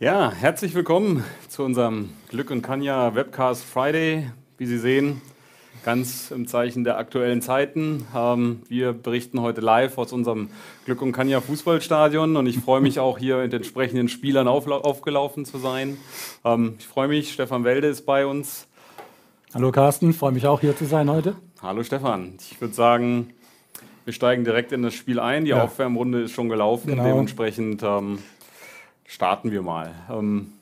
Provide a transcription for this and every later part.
Ja, herzlich willkommen zu unserem Glück und Kanja Webcast Friday. Wie Sie sehen, ganz im Zeichen der aktuellen Zeiten. Ähm, wir berichten heute live aus unserem Glück und Kanja Fußballstadion und ich freue mich auch hier mit entsprechenden Spielern aufgelaufen zu sein. Ähm, ich freue mich, Stefan Welde ist bei uns. Hallo Carsten, freue mich auch hier zu sein heute. Hallo Stefan. Ich würde sagen, wir steigen direkt in das Spiel ein. Die ja. Aufwärmrunde ist schon gelaufen. Genau. Dementsprechend ähm, starten wir mal. Ähm,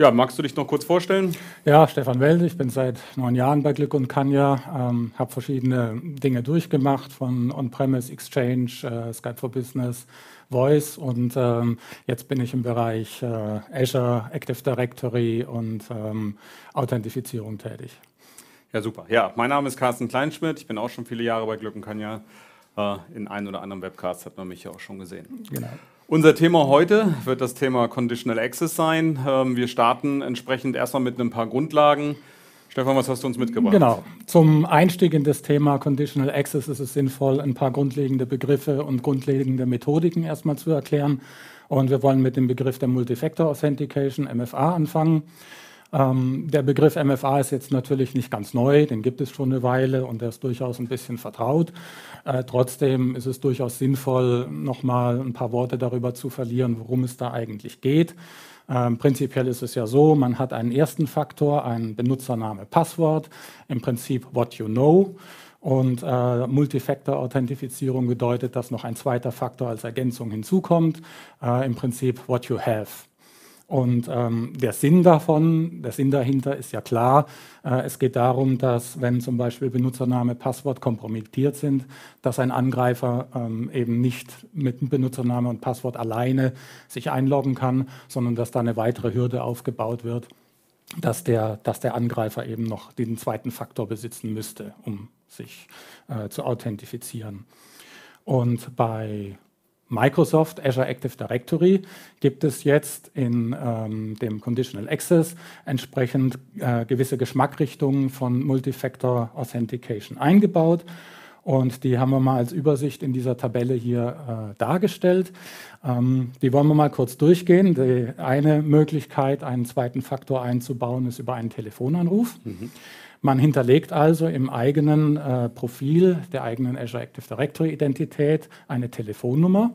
ja, magst du dich noch kurz vorstellen? Ja, Stefan Welde, ich bin seit neun Jahren bei Glück und Kanja, ähm, habe verschiedene Dinge durchgemacht, von On-Premise, Exchange, äh, Skype for Business, Voice und ähm, jetzt bin ich im Bereich äh, Azure, Active Directory und ähm, Authentifizierung tätig. Ja, super. Ja, mein Name ist Carsten Kleinschmidt, ich bin auch schon viele Jahre bei Glück und Kanja. Äh, in einem oder anderen Webcasts hat man mich ja auch schon gesehen. Genau. Unser Thema heute wird das Thema Conditional Access sein. Ähm, wir starten entsprechend erstmal mit ein paar Grundlagen. Stefan, was hast du uns mitgebracht? Genau. Zum Einstieg in das Thema Conditional Access ist es sinnvoll, ein paar grundlegende Begriffe und grundlegende Methodiken erstmal zu erklären. Und wir wollen mit dem Begriff der Multifactor Authentication, MFA, anfangen. Ähm, der Begriff MFA ist jetzt natürlich nicht ganz neu, den gibt es schon eine Weile und der ist durchaus ein bisschen vertraut. Äh, trotzdem ist es durchaus sinnvoll, nochmal ein paar Worte darüber zu verlieren, worum es da eigentlich geht. Ähm, prinzipiell ist es ja so, man hat einen ersten Faktor, einen Benutzername, Passwort, im Prinzip what you know. Und äh, Multifactor-Authentifizierung bedeutet, dass noch ein zweiter Faktor als Ergänzung hinzukommt, äh, im Prinzip what you have. Und ähm, der Sinn davon, der Sinn dahinter ist ja klar. Äh, es geht darum, dass wenn zum Beispiel Benutzername, Passwort kompromittiert sind, dass ein Angreifer ähm, eben nicht mit Benutzername und Passwort alleine sich einloggen kann, sondern dass da eine weitere Hürde aufgebaut wird, dass der, dass der Angreifer eben noch den zweiten Faktor besitzen müsste, um sich äh, zu authentifizieren. Und bei Microsoft Azure Active Directory gibt es jetzt in ähm, dem Conditional Access entsprechend äh, gewisse Geschmackrichtungen von Multifactor Authentication eingebaut. Und die haben wir mal als Übersicht in dieser Tabelle hier äh, dargestellt. Ähm, die wollen wir mal kurz durchgehen. Die eine Möglichkeit, einen zweiten Faktor einzubauen, ist über einen Telefonanruf. Mhm. Man hinterlegt also im eigenen äh, Profil der eigenen Azure Active Directory Identität eine Telefonnummer.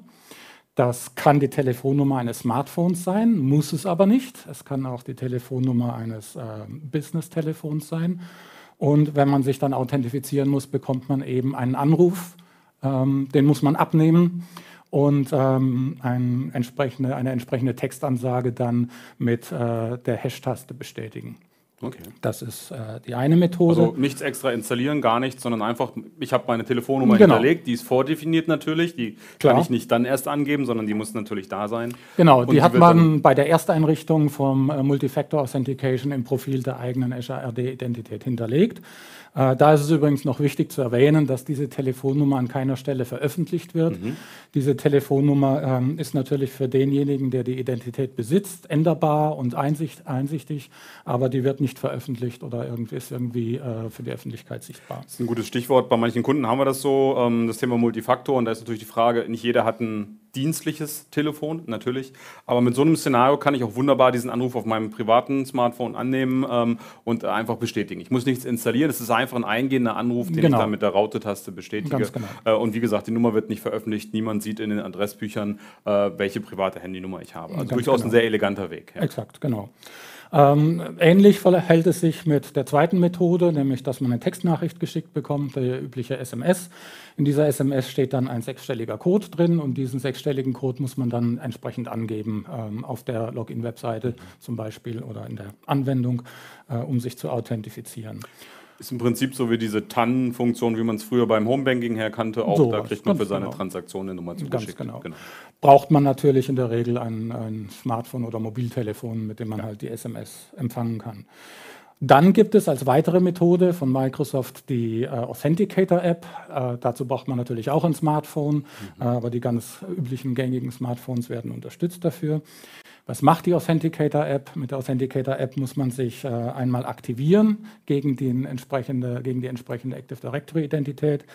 Das kann die Telefonnummer eines Smartphones sein, muss es aber nicht. Es kann auch die Telefonnummer eines äh, Business-Telefons sein. Und wenn man sich dann authentifizieren muss, bekommt man eben einen Anruf. Ähm, den muss man abnehmen und ähm, ein entsprechende, eine entsprechende Textansage dann mit äh, der Hash-Taste bestätigen. Okay. Das ist äh, die eine Methode. Also nichts extra installieren, gar nichts, sondern einfach, ich habe meine Telefonnummer genau. hinterlegt, die ist vordefiniert natürlich, die Klar. kann ich nicht dann erst angeben, sondern die muss natürlich da sein. Genau, die, die hat man bei der Ersteinrichtung vom äh, Multifactor Authentication im Profil der eigenen Azure RD-Identität hinterlegt. Äh, da ist es übrigens noch wichtig zu erwähnen, dass diese Telefonnummer an keiner Stelle veröffentlicht wird. Mhm. Diese Telefonnummer ähm, ist natürlich für denjenigen, der die Identität besitzt, änderbar und einsicht, einsichtig, aber die wird nicht veröffentlicht oder irgendwie ist irgendwie äh, für die Öffentlichkeit sichtbar. Das ist ein gutes Stichwort. Bei manchen Kunden haben wir das so, ähm, das Thema Multifaktor und da ist natürlich die Frage, nicht jeder hat ein dienstliches Telefon, natürlich. Aber mit so einem Szenario kann ich auch wunderbar diesen Anruf auf meinem privaten Smartphone annehmen ähm, und einfach bestätigen. Ich muss nichts installieren, es ist einfach ein eingehender Anruf, den genau. ich dann mit der Raute-Taste bestätige. Genau. Äh, und wie gesagt, die Nummer wird nicht veröffentlicht, niemand sieht in den Adressbüchern, äh, welche private Handynummer ich habe. Also Ganz durchaus genau. ein sehr eleganter Weg. Ja. Exakt, genau. Ähm, ähnlich verhält es sich mit der zweiten Methode, nämlich dass man eine Textnachricht geschickt bekommt, der übliche SMS. In dieser SMS steht dann ein sechsstelliger Code drin und diesen sechsstelligen Code muss man dann entsprechend angeben ähm, auf der Login-Webseite zum Beispiel oder in der Anwendung, äh, um sich zu authentifizieren. Ist im Prinzip so wie diese TAN-Funktion, wie man es früher beim Homebanking her kannte. Auch so da kriegt man für seine genau. Transaktion eine Nummer zugeschickt. Genau. genau. Braucht man natürlich in der Regel ein, ein Smartphone oder Mobiltelefon, mit dem man ja. halt die SMS empfangen kann. Dann gibt es als weitere Methode von Microsoft die äh, Authenticator-App. Äh, dazu braucht man natürlich auch ein Smartphone, mhm. äh, aber die ganz üblichen gängigen Smartphones werden unterstützt dafür. Was macht die Authenticator-App? Mit der Authenticator-App muss man sich äh, einmal aktivieren gegen, den entsprechende, gegen die entsprechende Active Directory-Identität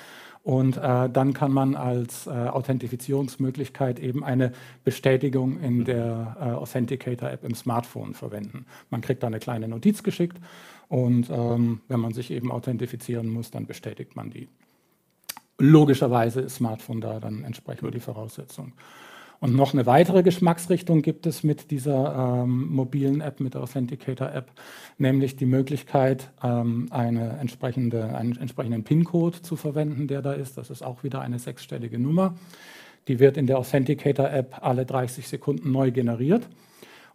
Und äh, dann kann man als äh, Authentifizierungsmöglichkeit eben eine Bestätigung in der äh, Authenticator-App im Smartphone verwenden. Man kriegt da eine kleine Notiz geschickt und ähm, wenn man sich eben authentifizieren muss, dann bestätigt man die. Logischerweise ist Smartphone da dann entsprechend die Voraussetzung. Und noch eine weitere Geschmacksrichtung gibt es mit dieser ähm, mobilen App, mit der Authenticator-App, nämlich die Möglichkeit, ähm, eine entsprechende, einen entsprechenden PIN-Code zu verwenden, der da ist. Das ist auch wieder eine sechsstellige Nummer. Die wird in der Authenticator-App alle 30 Sekunden neu generiert.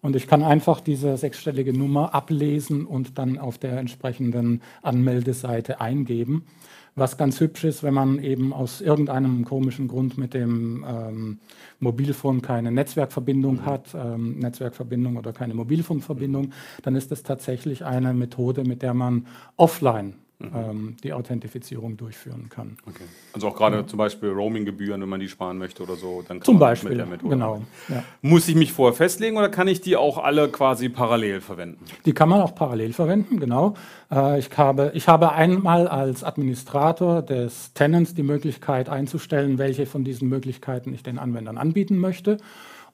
Und ich kann einfach diese sechsstellige Nummer ablesen und dann auf der entsprechenden Anmeldeseite eingeben. Was ganz hübsch ist, wenn man eben aus irgendeinem komischen Grund mit dem ähm, Mobilfunk keine Netzwerkverbindung mhm. hat, ähm, Netzwerkverbindung oder keine Mobilfunkverbindung, dann ist das tatsächlich eine Methode, mit der man offline mhm. ähm, die Authentifizierung durchführen kann. Okay. Also auch gerade ja. zum Beispiel Roaming-Gebühren, wenn man die sparen möchte oder so, dann kann zum man Beispiel, mit der Methode genau. Ja. Muss ich mich vorher festlegen oder kann ich die auch alle quasi parallel verwenden? Die kann man auch parallel verwenden, genau. Äh, ich, habe, ich habe einmal als Administrator des Tenants die Möglichkeit einzustellen, welche von diesen Möglichkeiten ich den Anwendern anbieten möchte.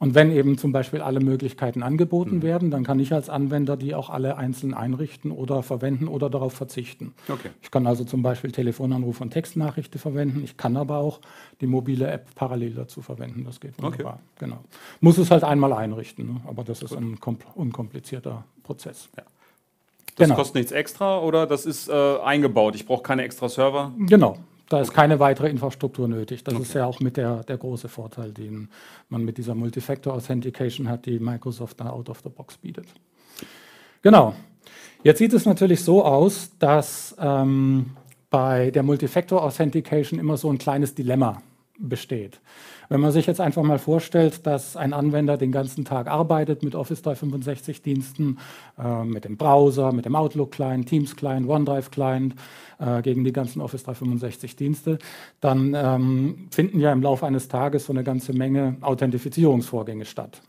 Und wenn eben zum Beispiel alle Möglichkeiten angeboten mhm. werden, dann kann ich als Anwender die auch alle einzeln einrichten oder verwenden oder darauf verzichten. Okay. Ich kann also zum Beispiel Telefonanruf und Textnachrichten verwenden. Ich kann aber auch die mobile App parallel dazu verwenden. Das geht wunderbar. Okay. Genau. Muss es halt einmal einrichten, ne? aber das ist ein unkomplizierter Prozess. Ja. Das genau. kostet nichts extra oder das ist äh, eingebaut? Ich brauche keine extra Server? Genau, da ist keine weitere Infrastruktur nötig. Das okay. ist ja auch mit der, der große Vorteil, den man mit dieser Multifactor Authentication hat, die Microsoft da out of the box bietet. Genau. Jetzt sieht es natürlich so aus, dass ähm, bei der Multifactor Authentication immer so ein kleines Dilemma besteht. Wenn man sich jetzt einfach mal vorstellt, dass ein Anwender den ganzen Tag arbeitet mit Office 365 Diensten, äh, mit dem Browser, mit dem Outlook Client, Teams Client, OneDrive Client, äh, gegen die ganzen Office 365 Dienste, dann ähm, finden ja im Laufe eines Tages so eine ganze Menge Authentifizierungsvorgänge statt.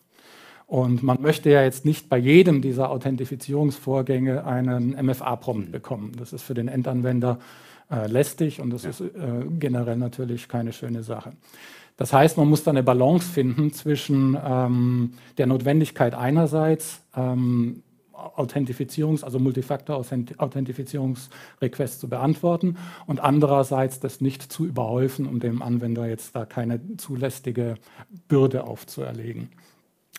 Und man möchte ja jetzt nicht bei jedem dieser Authentifizierungsvorgänge einen MFA-Prompt bekommen. Das ist für den Endanwender äh, lästig und das ja. ist äh, generell natürlich keine schöne Sache. Das heißt, man muss da eine Balance finden zwischen ähm, der Notwendigkeit einerseits, ähm, Authentifizierungs-, also Multifaktor-Authentifizierungsrequests zu beantworten und andererseits das nicht zu überhäufen, um dem Anwender jetzt da keine zulässige Bürde aufzuerlegen.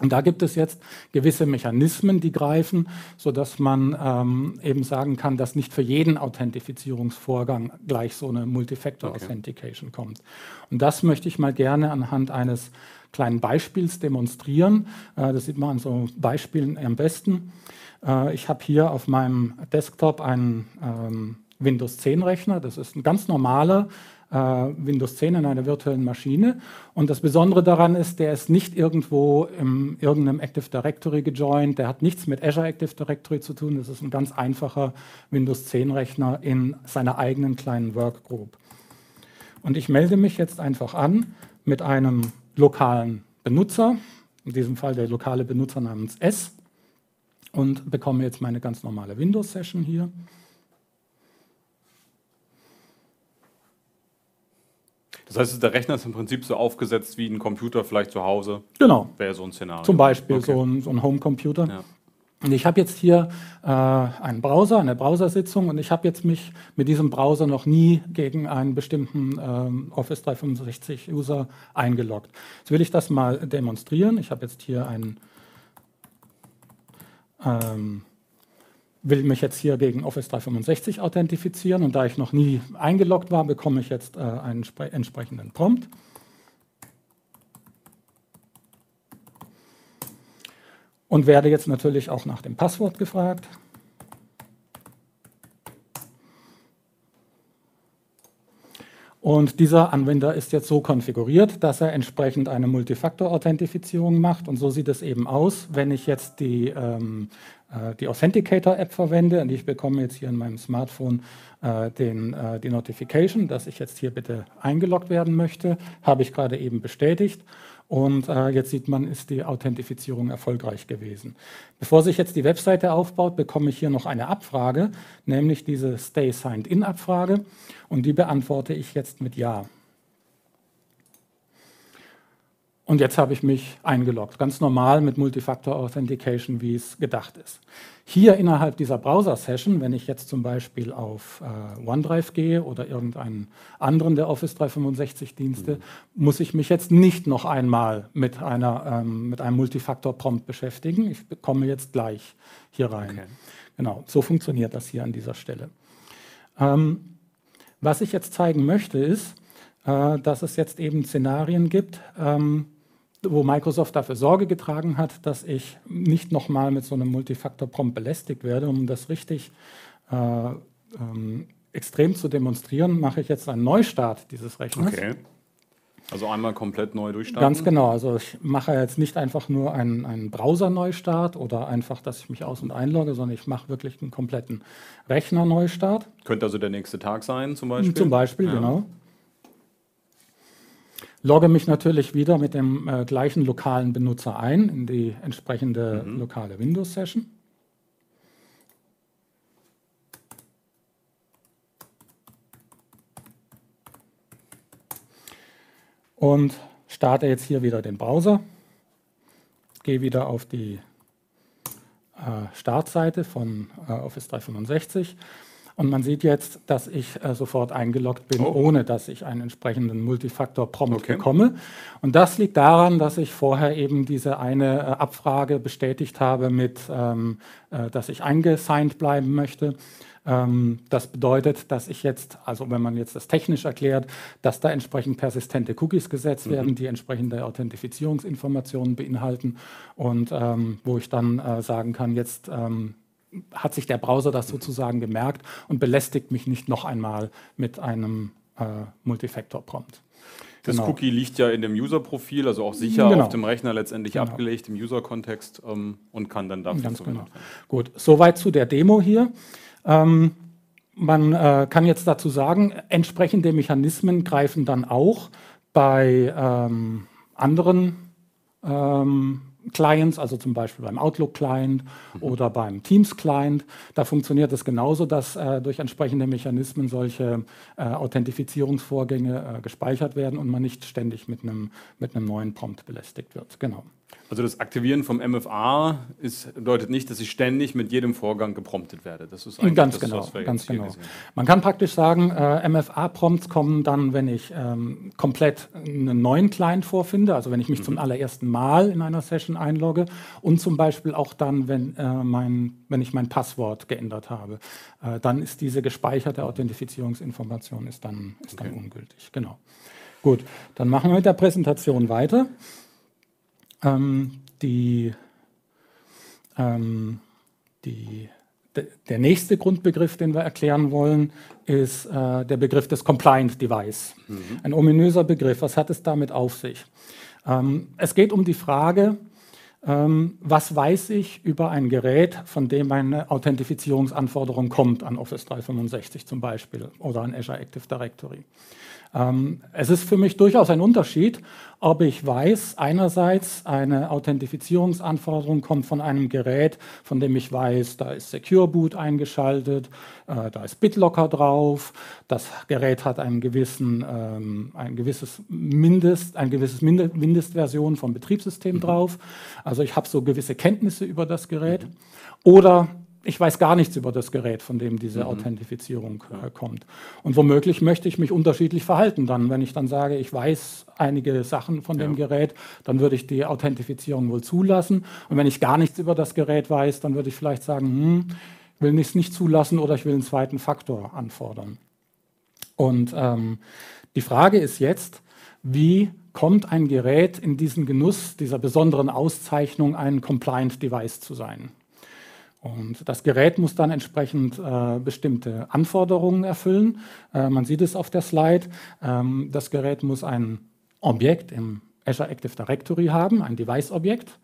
Und da gibt es jetzt gewisse Mechanismen, die greifen, sodass man ähm, eben sagen kann, dass nicht für jeden Authentifizierungsvorgang gleich so eine Multifactor Authentication okay. kommt. Und das möchte ich mal gerne anhand eines kleinen Beispiels demonstrieren. Äh, das sieht man an so Beispielen am besten. Äh, ich habe hier auf meinem Desktop einen ähm, Windows 10 Rechner. Das ist ein ganz normaler Windows 10 in einer virtuellen Maschine. Und das Besondere daran ist, der ist nicht irgendwo in irgendeinem Active Directory gejoint, der hat nichts mit Azure Active Directory zu tun, das ist ein ganz einfacher Windows 10 Rechner in seiner eigenen kleinen Workgroup. Und ich melde mich jetzt einfach an mit einem lokalen Benutzer, in diesem Fall der lokale Benutzer namens S, und bekomme jetzt meine ganz normale Windows-Session hier. Das heißt, der Rechner ist im Prinzip so aufgesetzt wie ein Computer vielleicht zu Hause. Genau. Wäre so ein Szenario. Zum Beispiel okay. so ein, so ein Home-Computer. Ja. Und ich habe jetzt hier äh, einen Browser, eine Browsersitzung und ich habe jetzt mich mit diesem Browser noch nie gegen einen bestimmten ähm, Office 365 User eingeloggt. Jetzt will ich das mal demonstrieren. Ich habe jetzt hier einen ähm, will mich jetzt hier gegen Office 365 authentifizieren und da ich noch nie eingeloggt war, bekomme ich jetzt äh, einen entsprechenden Prompt. Und werde jetzt natürlich auch nach dem Passwort gefragt. Und dieser Anwender ist jetzt so konfiguriert, dass er entsprechend eine Multifaktor-Authentifizierung macht. Und so sieht es eben aus, wenn ich jetzt die ähm, äh, die Authenticator-App verwende und ich bekomme jetzt hier in meinem Smartphone äh, den, äh, die Notification, dass ich jetzt hier bitte eingeloggt werden möchte, habe ich gerade eben bestätigt. Und äh, jetzt sieht man, ist die Authentifizierung erfolgreich gewesen. Bevor sich jetzt die Webseite aufbaut, bekomme ich hier noch eine Abfrage, nämlich diese Stay Signed In Abfrage. Und die beantworte ich jetzt mit Ja. Und jetzt habe ich mich eingeloggt, ganz normal mit Multifactor Authentication, wie es gedacht ist. Hier innerhalb dieser Browser-Session, wenn ich jetzt zum Beispiel auf äh, OneDrive gehe oder irgendeinen anderen der Office 365-Dienste, mhm. muss ich mich jetzt nicht noch einmal mit, einer, ähm, mit einem Multifactor-Prompt beschäftigen. Ich komme jetzt gleich hier rein. Okay. Genau, so funktioniert das hier an dieser Stelle. Ähm, was ich jetzt zeigen möchte, ist, äh, dass es jetzt eben Szenarien gibt, ähm, wo Microsoft dafür Sorge getragen hat, dass ich nicht nochmal mit so einem Multifaktor-Prompt belästigt werde. Um das richtig äh, ähm, extrem zu demonstrieren, mache ich jetzt einen Neustart dieses Rechners. Okay. Also einmal komplett neu durchstarten? Ganz genau. Also ich mache jetzt nicht einfach nur einen, einen Browser-Neustart oder einfach, dass ich mich aus- und einlogge, sondern ich mache wirklich einen kompletten Rechner-Neustart. Könnte also der nächste Tag sein zum Beispiel? Zum Beispiel, ja. genau logge mich natürlich wieder mit dem äh, gleichen lokalen Benutzer ein in die entsprechende mhm. lokale Windows-Session. Und starte jetzt hier wieder den Browser, gehe wieder auf die äh, Startseite von äh, Office 365 und man sieht jetzt, dass ich äh, sofort eingeloggt bin, oh. ohne dass ich einen entsprechenden Multifaktor-Prompt okay. bekomme. Und das liegt daran, dass ich vorher eben diese eine äh, Abfrage bestätigt habe mit, ähm, äh, dass ich eingesigned bleiben möchte. Ähm, das bedeutet, dass ich jetzt, also wenn man jetzt das technisch erklärt, dass da entsprechend persistente Cookies gesetzt mhm. werden, die entsprechende Authentifizierungsinformationen beinhalten und ähm, wo ich dann äh, sagen kann, jetzt ähm, hat sich der Browser das sozusagen gemerkt und belästigt mich nicht noch einmal mit einem äh, Multifactor-Prompt. Das genau. Cookie liegt ja in dem User-Profil, also auch sicher genau. auf dem Rechner letztendlich genau. abgelegt im User-Kontext ähm, und kann dann dafür Ganz genau. Gut, soweit zu der Demo hier. Ähm, man äh, kann jetzt dazu sagen, entsprechende Mechanismen greifen dann auch bei ähm, anderen ähm, Clients, also zum Beispiel beim Outlook-Client mhm. oder beim Teams-Client. Da funktioniert es genauso, dass äh, durch entsprechende Mechanismen solche äh, Authentifizierungsvorgänge äh, gespeichert werden und man nicht ständig mit einem mit neuen Prompt belästigt wird. Genau. Also das Aktivieren vom MFA ist, bedeutet nicht, dass ich ständig mit jedem Vorgang gepromptet werde. Das ist eigentlich ganz das, genau, was wir ganz genau. Man kann praktisch sagen, äh, MFA-Prompts kommen dann, wenn ich ähm, komplett einen neuen Client vorfinde, also wenn ich mich mhm. zum allerersten Mal in einer Session einlogge und zum Beispiel auch dann, wenn, äh, mein, wenn ich mein Passwort geändert habe. Äh, dann ist diese gespeicherte Authentifizierungsinformation ist dann, ist okay. dann ungültig. Genau. Gut, dann machen wir mit der Präsentation weiter. Ähm, die, ähm, die, de, der nächste Grundbegriff, den wir erklären wollen, ist äh, der Begriff des Compliant Device. Mhm. Ein ominöser Begriff. Was hat es damit auf sich? Ähm, es geht um die Frage, ähm, was weiß ich über ein Gerät, von dem eine Authentifizierungsanforderung kommt, an Office 365 zum Beispiel oder an Azure Active Directory. Ähm, es ist für mich durchaus ein Unterschied, ob ich weiß, einerseits eine Authentifizierungsanforderung kommt von einem Gerät, von dem ich weiß, da ist Secure Boot eingeschaltet, äh, da ist BitLocker drauf, das Gerät hat einen gewissen, ähm, ein gewisses Mindest, ein gewisses Mind Mindestversion vom Betriebssystem mhm. drauf. Also ich habe so gewisse Kenntnisse über das Gerät. Mhm. Oder ich weiß gar nichts über das Gerät, von dem diese mhm. Authentifizierung äh, kommt. Und womöglich möchte ich mich unterschiedlich verhalten dann. Wenn ich dann sage, ich weiß einige Sachen von ja. dem Gerät, dann würde ich die Authentifizierung wohl zulassen. Und wenn ich gar nichts über das Gerät weiß, dann würde ich vielleicht sagen, hm, ich will es nicht zulassen oder ich will einen zweiten Faktor anfordern. Und ähm, die Frage ist jetzt, wie kommt ein Gerät in diesen Genuss dieser besonderen Auszeichnung, ein Compliant Device zu sein? Und das Gerät muss dann entsprechend äh, bestimmte Anforderungen erfüllen. Äh, man sieht es auf der Slide. Ähm, das Gerät muss ein Objekt im Azure Active Directory haben, ein Device-Objekt.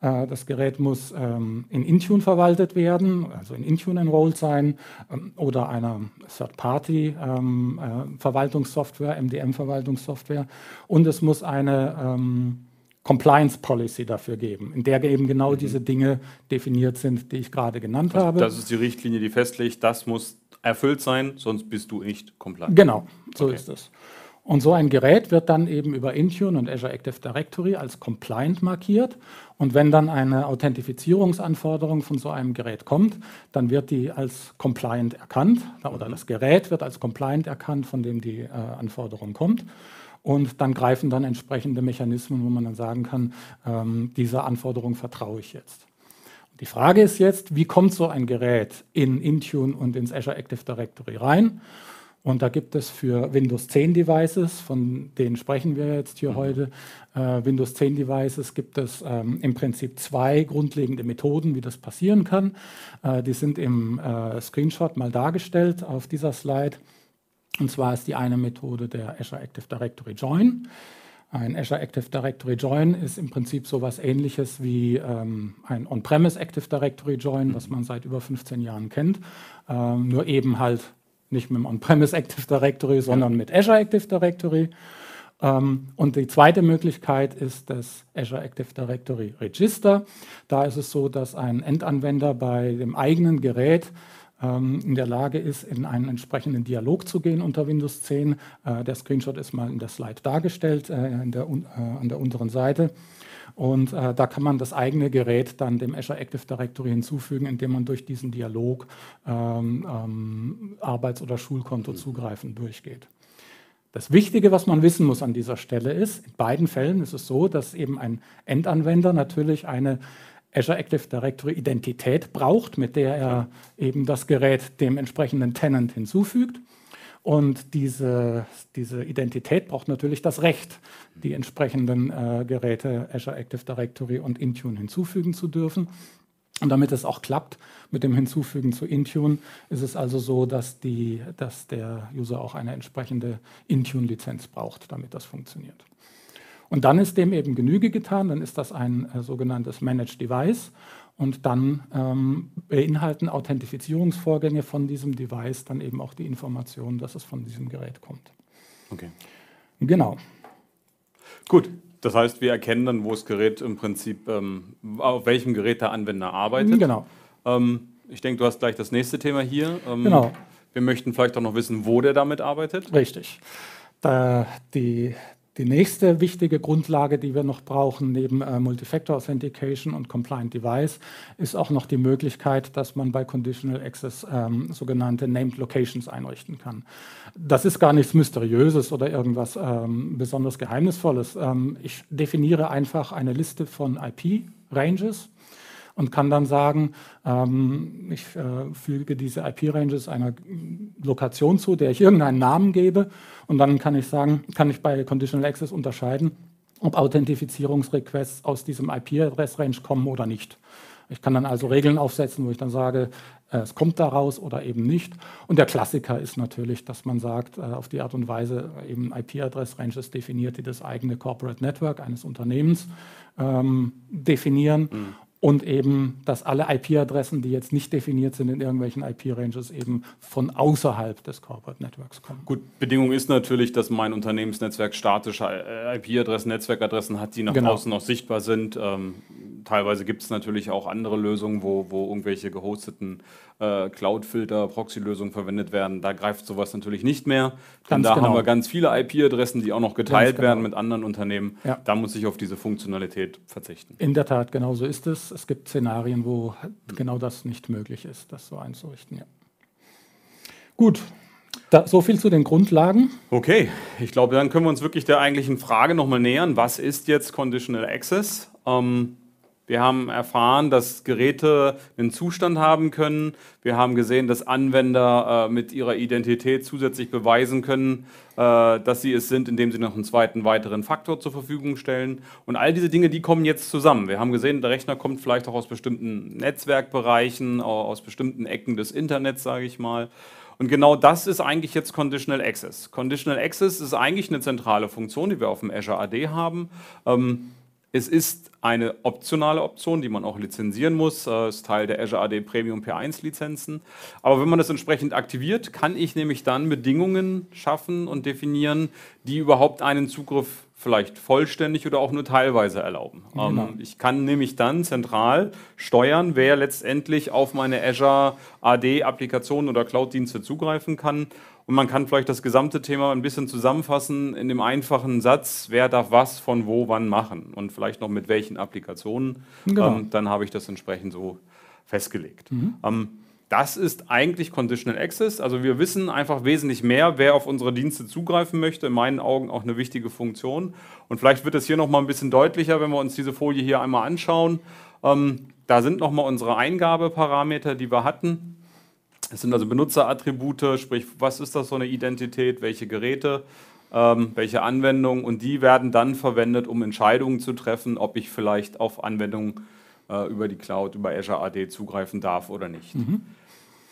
Äh, das Gerät muss ähm, in Intune verwaltet werden, also in Intune enrolled sein ähm, oder einer Third-Party-Verwaltungssoftware, ähm, äh, MDM-Verwaltungssoftware. Und es muss eine ähm, Compliance Policy dafür geben, in der eben genau mhm. diese Dinge definiert sind, die ich gerade genannt also habe. Das ist die Richtlinie, die festlegt, das muss erfüllt sein, sonst bist du nicht compliant. Genau, so okay. ist es. Und so ein Gerät wird dann eben über Intune und Azure Active Directory als compliant markiert. Und wenn dann eine Authentifizierungsanforderung von so einem Gerät kommt, dann wird die als compliant erkannt oder das Gerät wird als compliant erkannt, von dem die äh, Anforderung kommt. Und dann greifen dann entsprechende Mechanismen, wo man dann sagen kann, ähm, dieser Anforderung vertraue ich jetzt. Die Frage ist jetzt, wie kommt so ein Gerät in Intune und ins Azure Active Directory rein? Und da gibt es für Windows 10 Devices, von denen sprechen wir jetzt hier mhm. heute, äh, Windows 10 Devices gibt es ähm, im Prinzip zwei grundlegende Methoden, wie das passieren kann. Äh, die sind im äh, Screenshot mal dargestellt auf dieser Slide. Und zwar ist die eine Methode der Azure Active Directory Join. Ein Azure Active Directory Join ist im Prinzip so etwas ähnliches wie ähm, ein On-Premise Active Directory Join, was man seit über 15 Jahren kennt, ähm, nur eben halt nicht mit dem On-Premise Active Directory, sondern mit Azure Active Directory. Ähm, und die zweite Möglichkeit ist das Azure Active Directory Register. Da ist es so, dass ein Endanwender bei dem eigenen Gerät in der Lage ist, in einen entsprechenden Dialog zu gehen unter Windows 10. Äh, der Screenshot ist mal in der Slide dargestellt, äh, der, äh, an der unteren Seite. Und äh, da kann man das eigene Gerät dann dem Azure Active Directory hinzufügen, indem man durch diesen Dialog ähm, ähm, Arbeits- oder Schulkonto zugreifen durchgeht. Das Wichtige, was man wissen muss an dieser Stelle ist, in beiden Fällen ist es so, dass eben ein Endanwender natürlich eine Azure Active Directory Identität braucht, mit der er eben das Gerät dem entsprechenden Tenant hinzufügt. Und diese, diese Identität braucht natürlich das Recht, die entsprechenden äh, Geräte Azure Active Directory und Intune hinzufügen zu dürfen. Und damit es auch klappt mit dem Hinzufügen zu Intune, ist es also so, dass, die, dass der User auch eine entsprechende Intune-Lizenz braucht, damit das funktioniert. Und dann ist dem eben Genüge getan, dann ist das ein äh, sogenanntes Managed Device und dann ähm, beinhalten Authentifizierungsvorgänge von diesem Device dann eben auch die Information, dass es von diesem Gerät kommt. Okay. Genau. Gut, das heißt, wir erkennen dann, wo das Gerät im Prinzip, ähm, auf welchem Gerät der Anwender arbeitet. Genau. Ähm, ich denke, du hast gleich das nächste Thema hier. Ähm, genau. Wir möchten vielleicht auch noch wissen, wo der damit arbeitet. Richtig. Da die, die nächste wichtige Grundlage, die wir noch brauchen, neben äh, Multifactor Authentication und Compliant Device, ist auch noch die Möglichkeit, dass man bei Conditional Access ähm, sogenannte Named Locations einrichten kann. Das ist gar nichts Mysteriöses oder irgendwas ähm, besonders Geheimnisvolles. Ähm, ich definiere einfach eine Liste von IP-Ranges und kann dann sagen, ähm, ich äh, füge diese IP-Ranges einer Lokation zu, der ich irgendeinen Namen gebe und dann kann ich sagen, kann ich bei Conditional Access unterscheiden, ob Authentifizierungsrequests aus diesem IP-Adress-Range kommen oder nicht. Ich kann dann also Regeln aufsetzen, wo ich dann sage, äh, es kommt daraus oder eben nicht. Und der Klassiker ist natürlich, dass man sagt, äh, auf die Art und Weise eben IP-Adress-Ranges definiert, die das eigene Corporate Network eines Unternehmens ähm, definieren. Mhm und eben, dass alle IP-Adressen, die jetzt nicht definiert sind in irgendwelchen IP-Ranges, eben von außerhalb des Corporate Networks kommen. Gut, Bedingung ist natürlich, dass mein Unternehmensnetzwerk statische äh, IP-Adressen, Netzwerkadressen hat, die nach genau. außen noch sichtbar sind. Ähm, teilweise gibt es natürlich auch andere Lösungen, wo, wo irgendwelche gehosteten äh, Cloud-Filter, Proxy-Lösungen verwendet werden. Da greift sowas natürlich nicht mehr. Denn da genau. haben wir ganz viele IP-Adressen, die auch noch geteilt genau. werden mit anderen Unternehmen. Ja. Da muss ich auf diese Funktionalität verzichten. In der Tat, genau so ist es. Es gibt Szenarien, wo genau das nicht möglich ist, das so einzurichten. Ja. Gut, da, so viel zu den Grundlagen. Okay, ich glaube, dann können wir uns wirklich der eigentlichen Frage nochmal nähern. Was ist jetzt Conditional Access? Ähm, wir haben erfahren, dass Geräte einen Zustand haben können. Wir haben gesehen, dass Anwender äh, mit ihrer Identität zusätzlich beweisen können, äh, dass sie es sind, indem sie noch einen zweiten weiteren Faktor zur Verfügung stellen. Und all diese Dinge, die kommen jetzt zusammen. Wir haben gesehen, der Rechner kommt vielleicht auch aus bestimmten Netzwerkbereichen, aus bestimmten Ecken des Internets, sage ich mal. Und genau das ist eigentlich jetzt Conditional Access. Conditional Access ist eigentlich eine zentrale Funktion, die wir auf dem Azure AD haben. Ähm, es ist eine optionale Option, die man auch lizenzieren muss, das äh, ist Teil der Azure AD Premium P1 Lizenzen. Aber wenn man das entsprechend aktiviert, kann ich nämlich dann Bedingungen schaffen und definieren, die überhaupt einen Zugriff vielleicht vollständig oder auch nur teilweise erlauben. Genau. Ähm, ich kann nämlich dann zentral steuern, wer letztendlich auf meine Azure AD-Applikationen oder Cloud-Dienste zugreifen kann. Und man kann vielleicht das gesamte Thema ein bisschen zusammenfassen in dem einfachen Satz, wer darf was von wo wann machen und vielleicht noch mit welchen Applikationen. Genau. Ähm, dann habe ich das entsprechend so festgelegt. Mhm. Ähm, das ist eigentlich Conditional Access. Also wir wissen einfach wesentlich mehr, wer auf unsere Dienste zugreifen möchte. In meinen Augen auch eine wichtige Funktion. Und vielleicht wird es hier noch mal ein bisschen deutlicher, wenn wir uns diese Folie hier einmal anschauen. Ähm, da sind noch mal unsere Eingabeparameter, die wir hatten. Es sind also Benutzerattribute, sprich, was ist das so eine Identität, welche Geräte, ähm, welche Anwendungen und die werden dann verwendet, um Entscheidungen zu treffen, ob ich vielleicht auf Anwendungen äh, über die Cloud, über Azure AD zugreifen darf oder nicht. Mhm.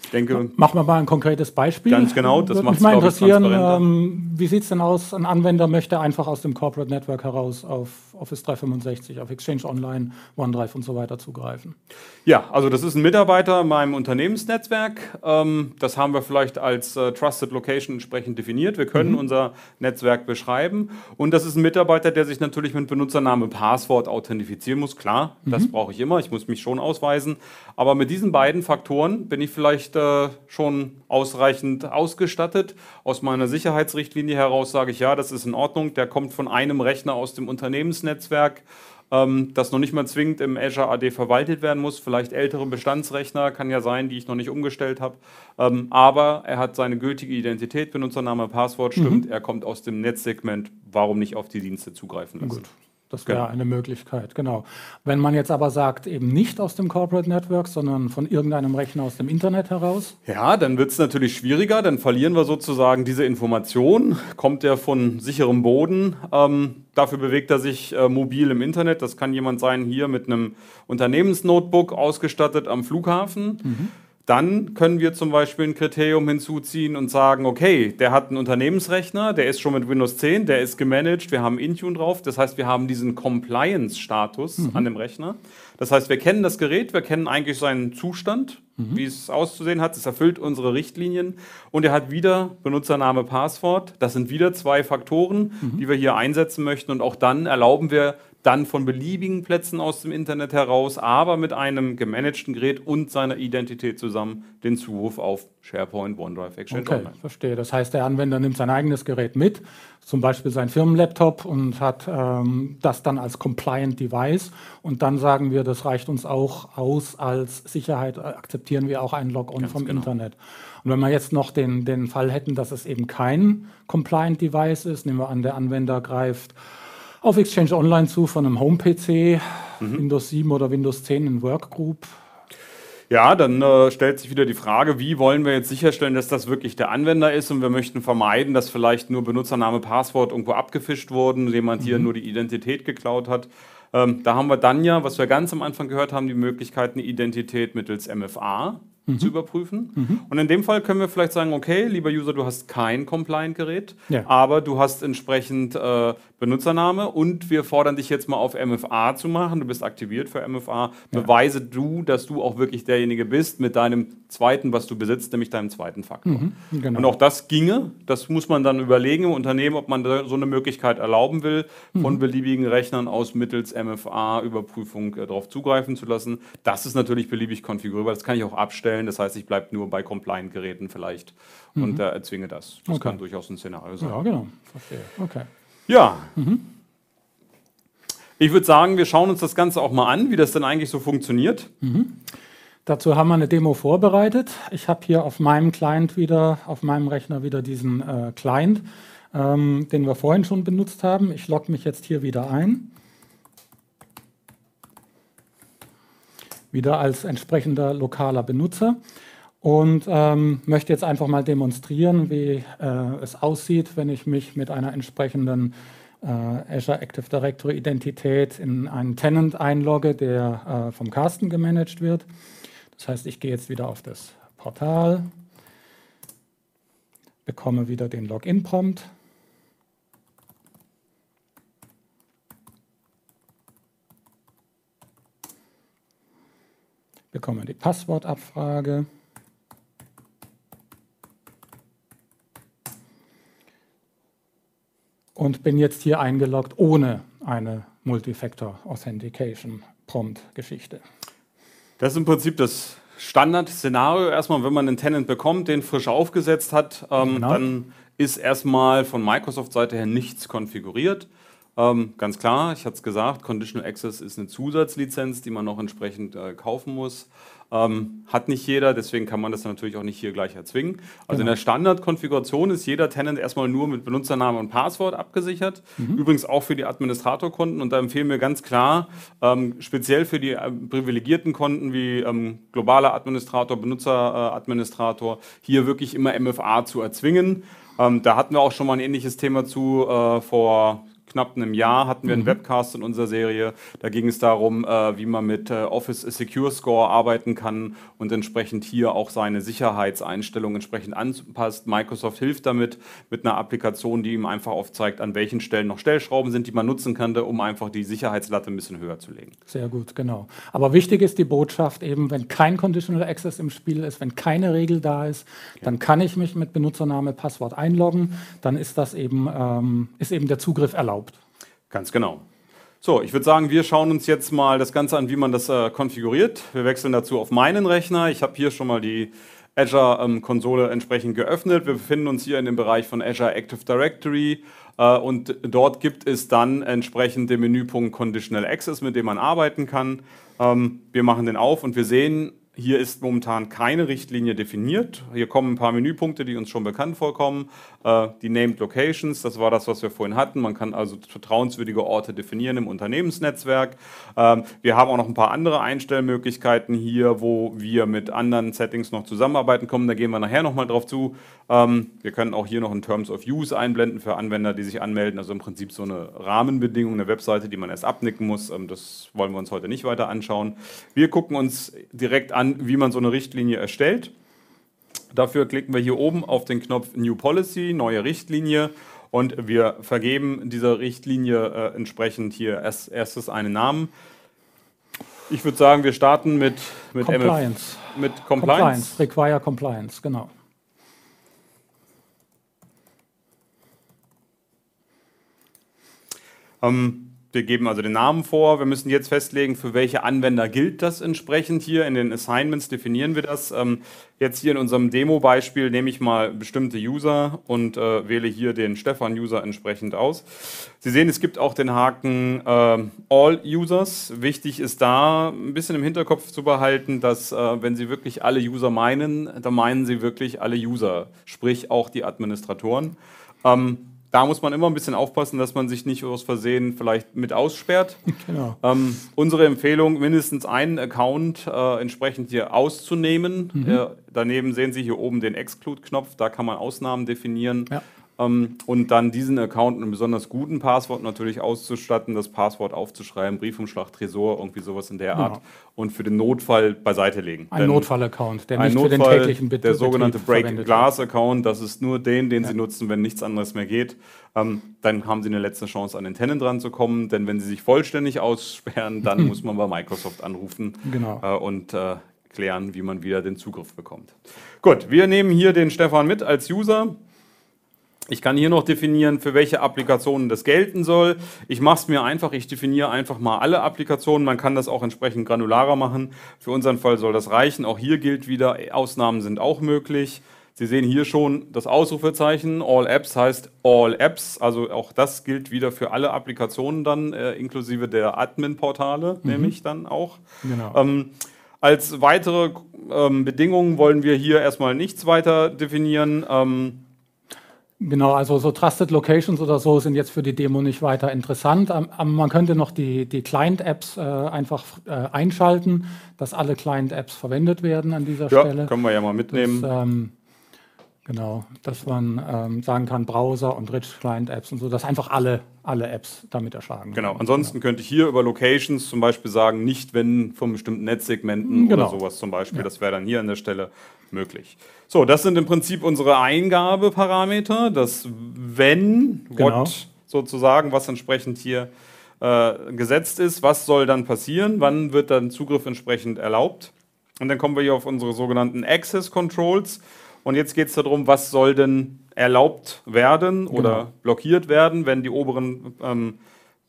Ich denke, Machen wir mal ein konkretes Beispiel. Ganz genau, das macht mich mal interessieren, ähm, wie sieht es denn aus? Ein Anwender möchte einfach aus dem Corporate Network heraus auf Office 365, auf Exchange Online, OneDrive und so weiter zugreifen. Ja, also das ist ein Mitarbeiter in meinem Unternehmensnetzwerk. Ähm, das haben wir vielleicht als äh, Trusted Location entsprechend definiert. Wir können mhm. unser Netzwerk beschreiben. Und das ist ein Mitarbeiter, der sich natürlich mit Benutzername, Passwort authentifizieren muss. Klar, mhm. das brauche ich immer. Ich muss mich schon ausweisen. Aber mit diesen beiden Faktoren bin ich vielleicht äh, schon ausreichend ausgestattet. Aus meiner Sicherheitsrichtlinie heraus sage ich, ja, das ist in Ordnung. Der kommt von einem Rechner aus dem Unternehmensnetzwerk ähm, das noch nicht mal zwingend im Azure AD verwaltet werden muss. Vielleicht ältere Bestandsrechner, kann ja sein, die ich noch nicht umgestellt habe. Ähm, aber er hat seine gültige Identität, Benutzername, Passwort stimmt. Mhm. Er kommt aus dem Netzsegment. Warum nicht auf die Dienste zugreifen lassen? Gut. Das wäre genau. eine Möglichkeit, genau. Wenn man jetzt aber sagt, eben nicht aus dem Corporate Network, sondern von irgendeinem Rechner aus dem Internet heraus? Ja, dann wird es natürlich schwieriger, dann verlieren wir sozusagen diese Information. Kommt er von sicherem Boden? Ähm, dafür bewegt er sich äh, mobil im Internet. Das kann jemand sein hier mit einem Unternehmensnotebook ausgestattet am Flughafen. Mhm. Dann können wir zum Beispiel ein Kriterium hinzuziehen und sagen, okay, der hat einen Unternehmensrechner, der ist schon mit Windows 10, der ist gemanagt, wir haben Intune drauf. Das heißt, wir haben diesen Compliance-Status mhm. an dem Rechner. Das heißt, wir kennen das Gerät, wir kennen eigentlich seinen Zustand, mhm. wie es auszusehen hat. Es erfüllt unsere Richtlinien und er hat wieder Benutzername, Passwort. Das sind wieder zwei Faktoren, mhm. die wir hier einsetzen möchten. Und auch dann erlauben wir dann von beliebigen Plätzen aus dem Internet heraus, aber mit einem gemanagten Gerät und seiner Identität zusammen den Zuruf auf SharePoint, OneDrive, Exchange okay, Online. Verstehe. Das heißt, der Anwender nimmt sein eigenes Gerät mit, zum Beispiel sein Firmenlaptop und hat ähm, das dann als Compliant Device und dann sagen wir, das reicht uns auch aus als Sicherheit, äh, akzeptieren wir auch einen Login vom genau. Internet. Und wenn wir jetzt noch den, den Fall hätten, dass es eben kein Compliant Device ist, nehmen wir an, der Anwender greift auf Exchange Online zu von einem Home-PC, mhm. Windows 7 oder Windows 10 in Workgroup. Ja, dann äh, stellt sich wieder die Frage, wie wollen wir jetzt sicherstellen, dass das wirklich der Anwender ist und wir möchten vermeiden, dass vielleicht nur Benutzername, Passwort irgendwo abgefischt wurden, jemand mhm. hier nur die Identität geklaut hat. Ähm, da haben wir dann ja, was wir ganz am Anfang gehört haben, die Möglichkeit, eine Identität mittels MFA mhm. zu überprüfen. Mhm. Und in dem Fall können wir vielleicht sagen, okay, lieber User, du hast kein Compliant-Gerät, ja. aber du hast entsprechend äh, Benutzername und wir fordern dich jetzt mal auf MFA zu machen. Du bist aktiviert für MFA. Ja. Beweise du, dass du auch wirklich derjenige bist mit deinem zweiten, was du besitzt, nämlich deinem zweiten Faktor. Mhm, genau. Und auch das ginge. Das muss man dann überlegen im Unternehmen, ob man so eine Möglichkeit erlauben will, von mhm. beliebigen Rechnern aus mittels MFA-Überprüfung äh, darauf zugreifen zu lassen. Das ist natürlich beliebig konfigurierbar. Das kann ich auch abstellen. Das heißt, ich bleibe nur bei Compliant-Geräten vielleicht mhm. und äh, erzwinge das. Das okay. kann durchaus ein Szenario sein. Ja, genau. Verstehe. Okay. Ja. Mhm. Ich würde sagen, wir schauen uns das Ganze auch mal an, wie das denn eigentlich so funktioniert. Mhm. Dazu haben wir eine Demo vorbereitet. Ich habe hier auf meinem Client wieder, auf meinem Rechner wieder diesen äh, Client, ähm, den wir vorhin schon benutzt haben. Ich logge mich jetzt hier wieder ein. Wieder als entsprechender lokaler Benutzer und ähm, möchte jetzt einfach mal demonstrieren, wie äh, es aussieht, wenn ich mich mit einer entsprechenden äh, Azure Active Directory Identität in einen Tenant einlogge, der äh, vom Carsten gemanagt wird. Das heißt, ich gehe jetzt wieder auf das Portal, bekomme wieder den Login-Prompt. Bekomme die Passwortabfrage. und bin jetzt hier eingeloggt ohne eine Multifactor Authentication Prompt-Geschichte. Das ist im Prinzip das Standard-Szenario. Erstmal, wenn man einen Tenant bekommt, den frisch aufgesetzt hat, ähm, genau. dann ist erstmal von Microsoft-Seite her nichts konfiguriert. Ähm, ganz klar, ich hatte es gesagt, Conditional Access ist eine Zusatzlizenz, die man noch entsprechend äh, kaufen muss. Ähm, hat nicht jeder, deswegen kann man das natürlich auch nicht hier gleich erzwingen. Also genau. in der Standardkonfiguration ist jeder Tenant erstmal nur mit Benutzername und Passwort abgesichert. Mhm. Übrigens auch für die Administratorkonten. Und da empfehlen wir ganz klar, ähm, speziell für die äh, privilegierten Konten wie ähm, globaler Administrator, Benutzeradministrator, äh, hier wirklich immer MFA zu erzwingen. Ähm, da hatten wir auch schon mal ein ähnliches Thema zu äh, vor knapp einem Jahr hatten wir einen mhm. Webcast in unserer Serie. Da ging es darum, äh, wie man mit äh, Office Secure Score arbeiten kann und entsprechend hier auch seine Sicherheitseinstellungen entsprechend anpasst. Microsoft hilft damit mit einer Applikation, die ihm einfach aufzeigt, an welchen Stellen noch Stellschrauben sind, die man nutzen könnte, um einfach die Sicherheitslatte ein bisschen höher zu legen. Sehr gut, genau. Aber wichtig ist die Botschaft eben, wenn kein Conditional Access im Spiel ist, wenn keine Regel da ist, okay. dann kann ich mich mit Benutzername, Passwort einloggen. Dann ist das eben, ähm, ist eben der Zugriff erlaubt erlaubt. Ganz genau. So, ich würde sagen, wir schauen uns jetzt mal das Ganze an, wie man das äh, konfiguriert. Wir wechseln dazu auf meinen Rechner. Ich habe hier schon mal die Azure-Konsole ähm, entsprechend geöffnet. Wir befinden uns hier in dem Bereich von Azure Active Directory äh, und dort gibt es dann entsprechend den Menüpunkt Conditional Access, mit dem man arbeiten kann. Ähm, wir machen den auf und wir sehen, hier ist momentan keine Richtlinie definiert. Hier kommen ein paar Menüpunkte, die uns schon bekannt vorkommen. Äh, die Named Locations, das war das, was wir vorhin hatten. Man kann also vertrauenswürdige Orte definieren im Unternehmensnetzwerk. Ähm, wir haben auch noch ein paar andere Einstellmöglichkeiten hier, wo wir mit anderen Settings noch zusammenarbeiten können. Da gehen wir nachher nochmal drauf zu. Ähm, wir können auch hier noch ein Terms of Use einblenden für Anwender, die sich anmelden. Also im Prinzip so eine Rahmenbedingung, eine Webseite, die man erst abnicken muss. Ähm, das wollen wir uns heute nicht weiter anschauen. Wir gucken uns direkt an, wie man so eine Richtlinie erstellt. Dafür klicken wir hier oben auf den Knopf New Policy, neue Richtlinie und wir vergeben dieser Richtlinie äh, entsprechend hier erst, erstes einen Namen. Ich würde sagen, wir starten mit, mit Compliance. MF, mit Compliance. Compliance. Require Compliance, genau. Ähm, wir geben also den Namen vor. Wir müssen jetzt festlegen, für welche Anwender gilt das entsprechend hier. In den Assignments definieren wir das. Ähm, jetzt hier in unserem Demo-Beispiel nehme ich mal bestimmte User und äh, wähle hier den Stefan-User entsprechend aus. Sie sehen, es gibt auch den Haken äh, All Users. Wichtig ist da ein bisschen im Hinterkopf zu behalten, dass äh, wenn Sie wirklich alle User meinen, dann meinen Sie wirklich alle User, sprich auch die Administratoren. Ähm, da muss man immer ein bisschen aufpassen, dass man sich nicht aus Versehen vielleicht mit aussperrt. Genau. Ähm, unsere Empfehlung, mindestens einen Account äh, entsprechend hier auszunehmen. Mhm. Äh, daneben sehen Sie hier oben den Exclude-Knopf, da kann man Ausnahmen definieren. Ja und dann diesen Account mit einem besonders guten Passwort natürlich auszustatten, das Passwort aufzuschreiben, Briefumschlag, Tresor, irgendwie sowas in der Art ja. und für den Notfall beiseite legen. Ein Notfall-Account, der nicht Notfall, für den täglichen Betrieb Der sogenannte Break-Glass-Account, das ist nur den, den ja. Sie nutzen, wenn nichts anderes mehr geht. Ähm, dann haben Sie eine letzte Chance, an den Tenant dran zu kommen, denn wenn Sie sich vollständig aussperren, dann muss man bei Microsoft anrufen genau. äh, und äh, klären, wie man wieder den Zugriff bekommt. Gut, wir nehmen hier den Stefan mit als User. Ich kann hier noch definieren, für welche Applikationen das gelten soll. Ich mache es mir einfach, ich definiere einfach mal alle Applikationen. Man kann das auch entsprechend granularer machen. Für unseren Fall soll das reichen. Auch hier gilt wieder, Ausnahmen sind auch möglich. Sie sehen hier schon das Ausrufezeichen. All Apps heißt All Apps. Also auch das gilt wieder für alle Applikationen dann, äh, inklusive der Admin-Portale, mhm. nämlich dann auch. Genau. Ähm, als weitere ähm, Bedingungen wollen wir hier erstmal nichts weiter definieren. Ähm, Genau, also so Trusted Locations oder so sind jetzt für die Demo nicht weiter interessant. man könnte noch die, die Client-Apps äh, einfach äh, einschalten, dass alle Client-Apps verwendet werden an dieser ja, Stelle. können wir ja mal mitnehmen. Das, ähm, genau, dass man ähm, sagen kann, Browser und Rich Client-Apps und so, dass einfach alle, alle Apps damit erschlagen Genau, ansonsten genau. könnte ich hier über Locations zum Beispiel sagen, nicht wenn von bestimmten Netzsegmenten genau. oder sowas zum Beispiel. Ja. Das wäre dann hier an der Stelle möglich. So, das sind im Prinzip unsere Eingabeparameter, das wenn, genau. what sozusagen, was entsprechend hier äh, gesetzt ist, was soll dann passieren, wann wird dann Zugriff entsprechend erlaubt. Und dann kommen wir hier auf unsere sogenannten Access Controls. Und jetzt geht es darum, was soll denn erlaubt werden oder Genau. blockiert werden, wenn die oberen ähm,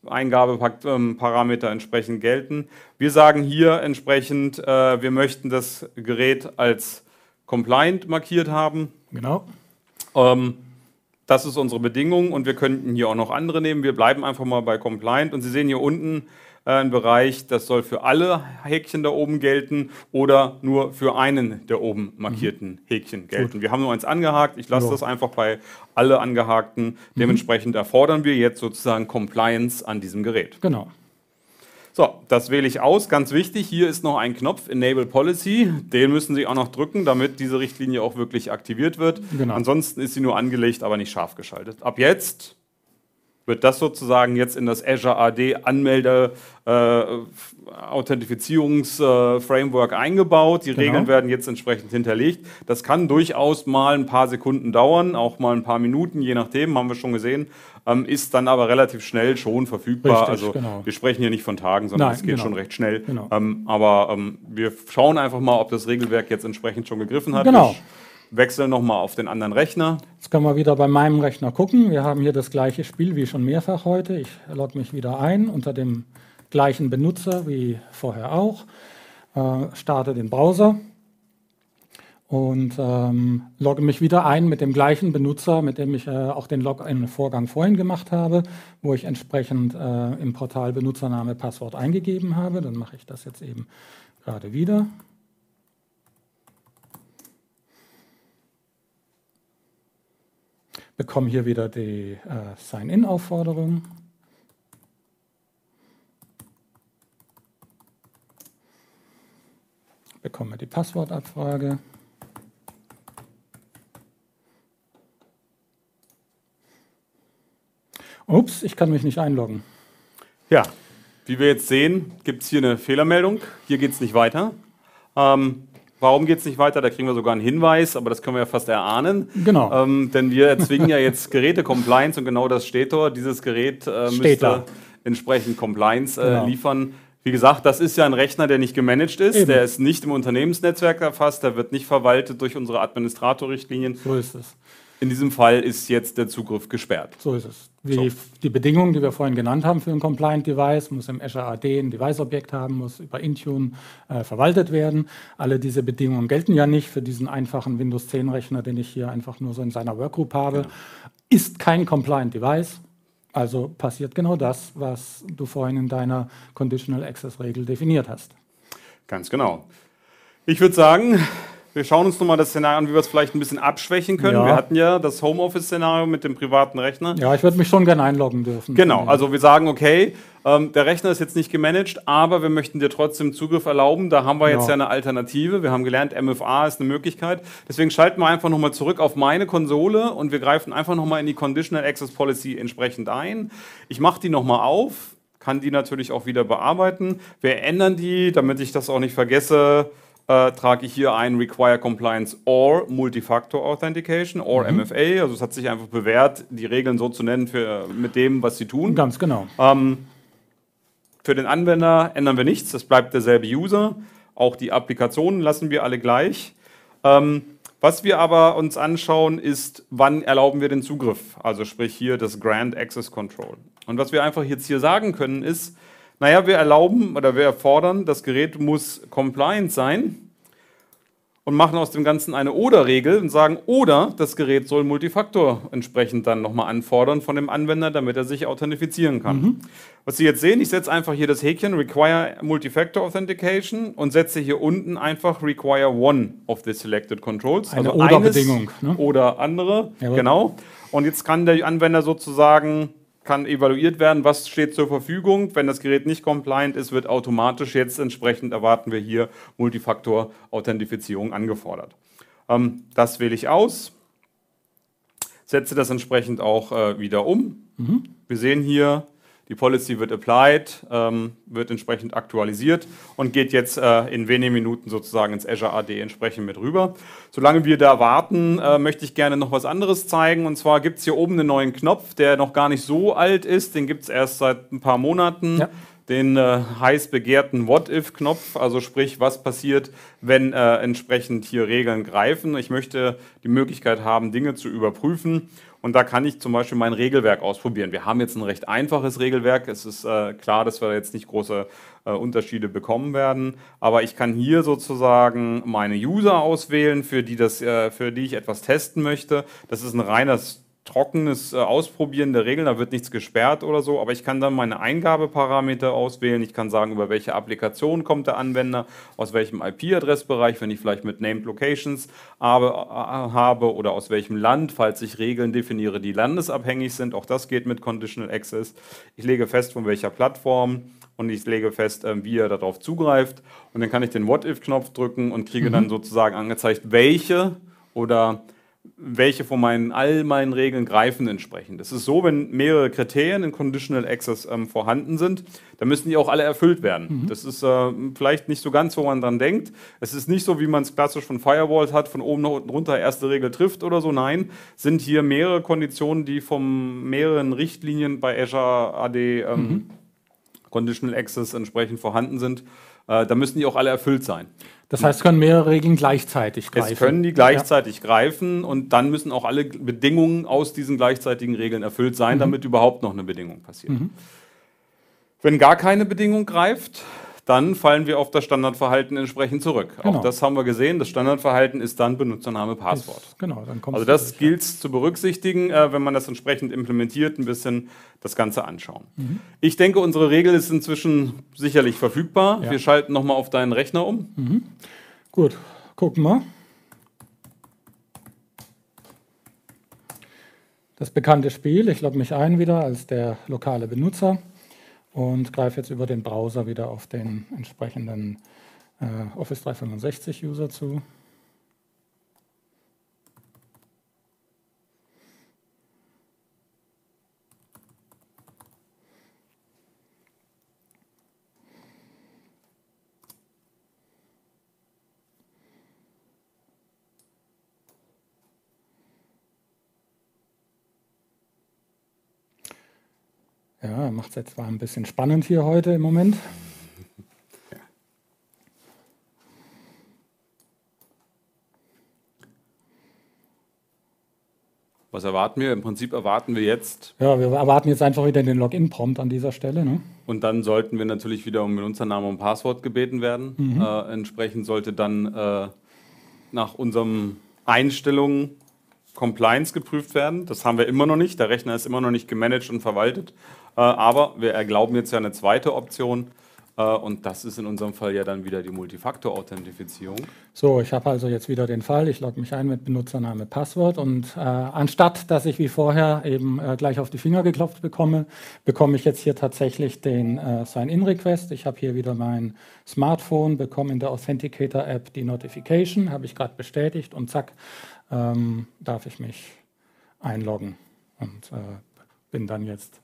Eingabeparameter entsprechend gelten. Wir sagen hier entsprechend, äh, wir möchten das Gerät als compliant markiert haben. Genau. Ähm, das ist unsere Bedingung und wir könnten hier auch noch andere nehmen. Wir bleiben einfach mal bei compliant und Sie sehen hier unten äh, einen Bereich, das soll für alle Häkchen da oben gelten oder nur für einen der oben markierten Häkchen gelten. Wir haben nur eins angehakt. Ich lasse Ja. das einfach bei alle angehakten. Dementsprechend erfordern wir jetzt sozusagen Compliance an diesem Gerät. Genau. So, das wähle ich aus. Ganz wichtig, hier ist noch ein Knopf Enable Policy. Den müssen Sie auch noch drücken, damit diese Richtlinie auch wirklich aktiviert wird. Genau. Ansonsten ist sie nur angelegt, aber nicht scharf geschaltet. Ab jetzt wird das sozusagen jetzt in das Azure AD Anmelde äh, Authentifizierungs-Framework eingebaut. Die Genau. Regeln werden jetzt entsprechend hinterlegt. Das kann durchaus mal ein paar Sekunden dauern, auch mal ein paar Minuten, je nachdem, haben wir schon gesehen. Ähm, ist dann aber relativ schnell schon verfügbar. Richtig, also genau. wir sprechen hier nicht von Tagen, sondern es geht genau. schon recht schnell. Genau. Ähm, aber ähm, wir schauen einfach mal, ob das Regelwerk jetzt entsprechend schon gegriffen hat. Genau. Wir wechseln nochmal auf den anderen Rechner. Jetzt können wir wieder bei meinem Rechner gucken. Wir haben hier das gleiche Spiel wie schon mehrfach heute. Ich logge mich wieder ein unter dem gleichen Benutzer wie vorher auch. Äh, starte den Browser und ähm, logge mich wieder ein mit dem gleichen Benutzer, mit dem ich äh, auch den Login-Vorgang vorhin gemacht habe, wo ich entsprechend äh, im Portal Benutzername, Passwort eingegeben habe. Dann mache ich das jetzt eben gerade wieder. Bekomme hier wieder die äh, Sign-in-Aufforderung. Bekomme die Passwortabfrage. Ups, ich kann mich nicht einloggen. Ja, wie wir jetzt sehen, gibt es hier eine Fehlermeldung. Hier geht es nicht weiter. Ähm, warum geht es nicht weiter? Da kriegen wir sogar einen Hinweis, aber das können wir ja fast erahnen. Genau. Ähm, denn wir erzwingen ja jetzt Geräte-Compliance und genau das steht dort. Dieses Gerät äh, müsste entsprechend Compliance äh, Genau. liefern. Wie gesagt, das ist ja ein Rechner, der nicht gemanagt ist. Eben. Der ist nicht im Unternehmensnetzwerk erfasst. Der wird nicht verwaltet durch unsere Administratorrichtlinien. So ist es. In diesem Fall ist jetzt der Zugriff gesperrt. So ist es. Wie So. die Bedingungen, die wir vorhin genannt haben für ein Compliant Device, muss im Azure AD ein Device-Objekt haben, muss über Intune äh, verwaltet werden. Alle diese Bedingungen gelten ja nicht für diesen einfachen Windows 10 Rechner, den ich hier einfach nur so in seiner Workgroup habe. Ist kein Compliant Device. Also passiert genau das, was du vorhin in deiner Conditional Access Regel definiert hast. Ganz genau. Ich würde sagen, wir schauen uns nochmal das Szenario an, wie wir es vielleicht ein bisschen abschwächen können. Ja. Wir hatten ja das Homeoffice-Szenario mit dem privaten Rechner. Ja, ich würde mich schon gerne einloggen dürfen. Genau, also wir sagen, okay, ähm, der Rechner ist jetzt nicht gemanagt, aber wir möchten dir trotzdem Zugriff erlauben. Da haben wir jetzt Ja. ja eine Alternative. Wir haben gelernt, MFA ist eine Möglichkeit. Deswegen schalten wir einfach nochmal zurück auf meine Konsole und wir greifen einfach nochmal in die Conditional Access Policy entsprechend ein. Ich mache die nochmal auf, kann die natürlich auch wieder bearbeiten. Wir ändern die, damit ich das auch nicht vergesse. Äh, trage ich hier ein Require Compliance or Multifactor Authentication or MFA. Also es hat sich einfach bewährt, die Regeln so zu nennen für, mit dem, was sie tun. Ganz genau. Ähm, für den Anwender ändern wir nichts, es bleibt derselbe User. Auch die Applikationen lassen wir alle gleich. Ähm, was wir aber uns anschauen, ist, wann erlauben wir den Zugriff? Also sprich hier das Grant Access Control. Und was wir einfach jetzt hier sagen können, ist, naja, wir erlauben oder wir erfordern, das Gerät muss compliant sein und machen aus dem Ganzen eine Oder-Regel und sagen, oder das Gerät soll Multifaktor entsprechend dann nochmal anfordern von dem Anwender, damit er sich authentifizieren kann. Was Sie jetzt sehen, ich setze einfach hier das Häkchen Require Multifactor Authentication und setze hier unten einfach Require one of the selected controls. Eine eines Oder-Bedingung, ne? Oder andere, Jawohl. genau. Und jetzt kann der Anwender sozusagen kann evaluiert werden, was steht zur Verfügung. Wenn das Gerät nicht compliant ist, wird automatisch jetzt entsprechend erwarten wir hier Multifaktor-Authentifizierung angefordert. Ähm, das wähle ich aus, setze das entsprechend auch äh, wieder um. Wir sehen hier, die Policy wird applied, ähm, wird entsprechend aktualisiert und geht jetzt äh, in wenigen Minuten sozusagen ins Azure AD entsprechend mit rüber. Solange wir da warten, äh, möchte ich gerne noch was anderes zeigen. Und zwar gibt es hier oben einen neuen Knopf, der noch gar nicht so alt ist. Den gibt es erst seit ein paar Monaten. Ja. den äh, heiß begehrten What-If-Knopf, also sprich, was passiert, wenn äh, entsprechend hier Regeln greifen. Ich möchte die Möglichkeit haben, Dinge zu überprüfen und da kann ich zum Beispiel mein Regelwerk ausprobieren. Wir haben jetzt ein recht einfaches Regelwerk. Es ist äh, klar, dass wir jetzt nicht große äh, Unterschiede bekommen werden. Aber ich kann hier sozusagen meine User auswählen, für die, das, äh, für die ich etwas testen möchte. Das ist ein reines trockenes äh, Ausprobieren der Regeln, da wird nichts gesperrt oder so, aber ich kann dann meine Eingabeparameter auswählen, ich kann sagen, über welche Applikation kommt der Anwender, aus welchem IP-Adressbereich, wenn ich vielleicht mit Named Locations habe, äh, habe oder aus welchem Land, falls ich Regeln definiere, die landesabhängig sind, auch das geht mit Conditional Access. Ich lege fest, von welcher Plattform und ich lege fest, äh, wie er darauf zugreift und dann kann ich den What-If-Knopf drücken und kriege mhm. dann sozusagen angezeigt, welche oder welche von meinen, all meinen Regeln greifen entsprechend. Das ist so, wenn mehrere Kriterien in Conditional Access ähm, vorhanden sind, dann müssen die auch alle erfüllt werden. Mhm. Das ist äh, vielleicht nicht so ganz, wo man dran denkt. Es ist nicht so, wie man es klassisch von Firewalls hat, von oben nach unten runter erste Regel trifft oder so. Nein, sind hier mehrere Konditionen, die von mehreren Richtlinien bei Azure AD ähm, mhm. Conditional Access entsprechend vorhanden sind. Äh, da müssen die auch alle erfüllt sein. Das heißt, es können mehrere Regeln gleichzeitig greifen. Es können die gleichzeitig ja. greifen und dann müssen auch alle Bedingungen aus diesen gleichzeitigen Regeln erfüllt sein, mhm. damit überhaupt noch eine Bedingung passiert. Mhm. Wenn gar keine Bedingung greift, dann fallen wir auf das Standardverhalten entsprechend zurück. Genau. Auch das haben wir gesehen. Das Standardverhalten ist dann Benutzername, Passwort. Ist, genau, dann also das gilt ja. zu berücksichtigen, äh, wenn man das entsprechend implementiert, ein bisschen das Ganze anschauen. Mhm. Ich denke, unsere Regel ist inzwischen sicherlich verfügbar. Ja. Wir schalten nochmal auf deinen Rechner um. Mhm. Gut, gucken wir. Das bekannte Spiel, ich logge mich ein wieder als der lokale Benutzer und greife jetzt über den Browser wieder auf den entsprechenden äh, Office 365 User zu. Ja, macht es jetzt zwar ein bisschen spannend hier heute im Moment. Was erwarten wir? Im Prinzip erwarten wir jetzt. Ja, wir erwarten jetzt einfach wieder den Login-Prompt an dieser Stelle. Ne? Und dann sollten wir natürlich wieder um Benutzernamen und Passwort gebeten werden. Mhm. Äh, entsprechend sollte dann äh, nach unseren Einstellungen Compliance geprüft werden. Das haben wir immer noch nicht. Der Rechner ist immer noch nicht gemanagt und verwaltet. Äh, aber wir erlauben jetzt ja eine zweite Option. Äh, und das ist in unserem Fall ja dann wieder die Multifaktor-Authentifizierung. So, ich habe also jetzt wieder den Fall, ich logge mich ein mit Benutzername, Passwort und äh, anstatt, dass ich wie vorher eben äh, gleich auf die Finger geklopft bekomme, bekomme ich jetzt hier tatsächlich den äh, Sign-In-Request. Ich habe hier wieder mein Smartphone, bekomme in der Authenticator-App die Notification, habe ich gerade bestätigt und zack, ähm, darf ich mich einloggen und äh, bin dann jetzt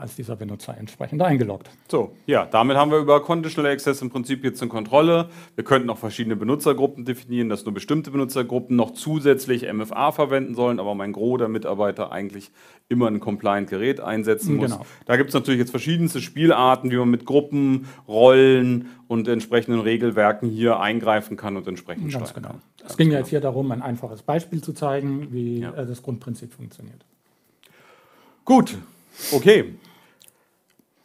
als dieser Benutzer entsprechend eingeloggt. So, ja, damit haben wir über Conditional Access im Prinzip jetzt eine Kontrolle. Wir könnten auch verschiedene Benutzergruppen definieren, dass nur bestimmte Benutzergruppen noch zusätzlich MFA verwenden sollen, aber mein Gros der Mitarbeiter eigentlich immer ein Compliant-Gerät einsetzen muss. Genau. Da gibt es natürlich jetzt verschiedenste Spielarten, wie man mit Gruppen, Rollen und entsprechenden Regelwerken hier eingreifen kann und entsprechend Ganz genau. Kann. Es ging ja jetzt hier darum, ein einfaches Beispiel zu zeigen, wie ja. Äh, das Grundprinzip funktioniert. Gut, Okay.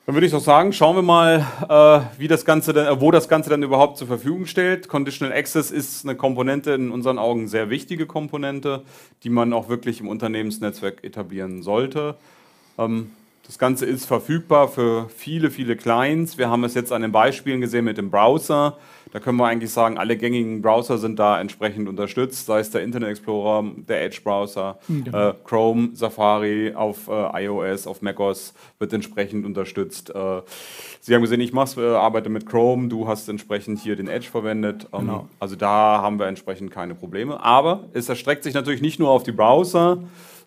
Dann würde ich doch sagen, schauen wir mal, äh, wie das Ganze denn, wo das Ganze dann überhaupt zur Verfügung stellt. Conditional Access ist eine Komponente, in unseren Augen sehr wichtige Komponente, die man auch wirklich im Unternehmensnetzwerk etablieren sollte. Ähm, das Ganze ist verfügbar für viele, viele Clients. Wir haben es jetzt an den Beispielen gesehen mit dem Browser. Da können wir eigentlich sagen, alle gängigen Browser sind da entsprechend unterstützt, sei es der Internet Explorer, der Edge-Browser, hm, genau. äh, Chrome, Safari auf äh, iOS, auf macOS wird entsprechend unterstützt. Äh, Sie haben gesehen, ich äh, arbeite mit Chrome, du hast entsprechend hier den Edge verwendet. Ähm, genau. Also da haben wir entsprechend keine Probleme. Aber es erstreckt sich natürlich nicht nur auf die Browser,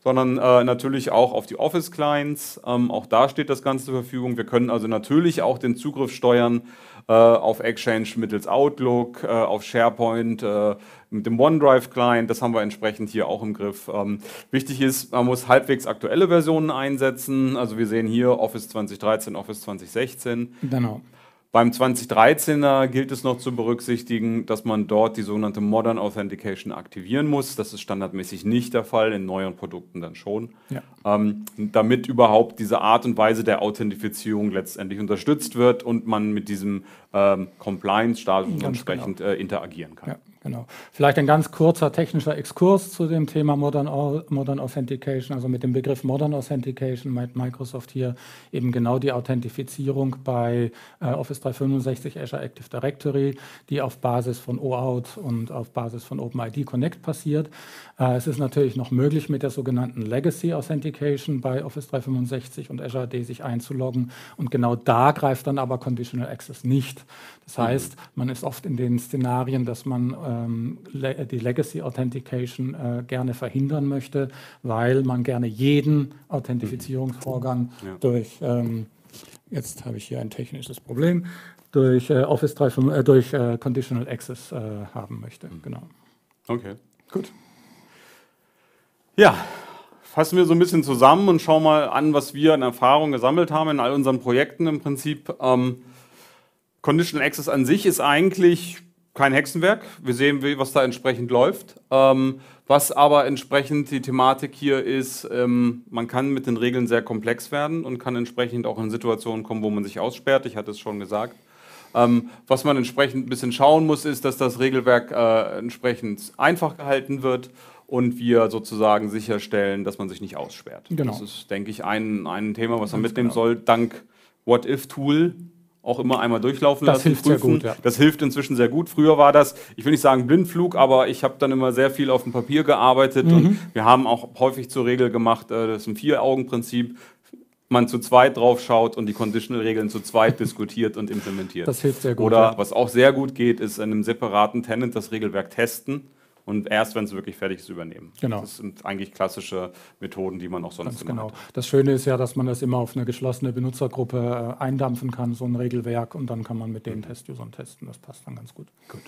sondern äh, natürlich auch auf die Office-Clients. Ähm, auch da steht das Ganze zur Verfügung. Wir können also natürlich auch den Zugriff steuern äh, auf Exchange mittels Outlook, äh, auf SharePoint äh, mit dem OneDrive-Client. Das haben wir entsprechend hier auch im Griff. Ähm, wichtig ist, man muss halbwegs aktuelle Versionen einsetzen. Also wir sehen hier Office 2013, Office 2016. Genau. Beim 2013er gilt es noch zu berücksichtigen, dass man dort die sogenannte Modern Authentication aktivieren muss. Das ist standardmäßig nicht der Fall, in neueren Produkten dann schon. Ja. Ähm, damit überhaupt diese Art und Weise der Authentifizierung letztendlich unterstützt wird und man mit diesem ähm, Compliance-Status entsprechend genau. äh, interagieren kann. Ja. Genau. Vielleicht ein ganz kurzer technischer Exkurs zu dem Thema Modern, Modern Authentication. Also mit dem Begriff Modern Authentication meint Microsoft hier eben genau die Authentifizierung bei äh, Office 365 Azure Active Directory, die auf Basis von OAuth und auf Basis von OpenID Connect passiert. Äh, es ist natürlich noch möglich, mit der sogenannten Legacy Authentication bei Office 365 und Azure AD sich einzuloggen. Und genau da greift dann aber Conditional Access nicht. Das heißt, man ist oft in den Szenarien, dass man ähm, die Legacy Authentication äh, gerne verhindern möchte, weil man gerne jeden Authentifizierungsvorgang mhm. ja. durch, ähm, jetzt habe ich hier ein technisches Problem, durch äh, Office 3, äh, durch äh, Conditional Access äh, haben möchte. Mhm. Genau. Okay, gut. Ja, fassen wir so ein bisschen zusammen und schauen mal an, was wir an Erfahrung gesammelt haben in all unseren Projekten im Prinzip. Ähm, Conditional Access an sich ist eigentlich kein Hexenwerk. Wir sehen, was da entsprechend läuft. Ähm, was aber entsprechend die Thematik hier ist, ähm, man kann mit den Regeln sehr komplex werden und kann entsprechend auch in Situationen kommen, wo man sich aussperrt. Ich hatte es schon gesagt. Ähm, was man entsprechend ein bisschen schauen muss, ist, dass das Regelwerk äh, entsprechend einfach gehalten wird und wir sozusagen sicherstellen, dass man sich nicht aussperrt. Genau. Das ist, denke ich, ein, ein Thema, was man mitnehmen genau. soll, dank What-If-Tool, auch immer einmal durchlaufen das lassen. Das hilft prüfen. sehr gut, ja. Das hilft inzwischen sehr gut. Früher war das, ich will nicht sagen Blindflug, aber ich habe dann immer sehr viel auf dem Papier gearbeitet mhm. und wir haben auch häufig zur Regel gemacht, äh, das ist ein Vier-Augen-Prinzip, man zu zweit drauf schaut und die Conditional-Regeln zu zweit diskutiert und implementiert. Das hilft sehr gut. Oder ja. was auch sehr gut geht, ist in einem separaten Tenant das Regelwerk testen und erst, wenn es wirklich fertig ist, übernehmen. Genau. Das sind eigentlich klassische Methoden, die man auch sonst Ganz immer genau. Hat. Das Schöne ist ja, dass man das immer auf eine geschlossene Benutzergruppe äh, eindampfen kann, so ein Regelwerk, und dann kann man mit den mhm. Testusern testen. Das passt dann ganz gut. Gut.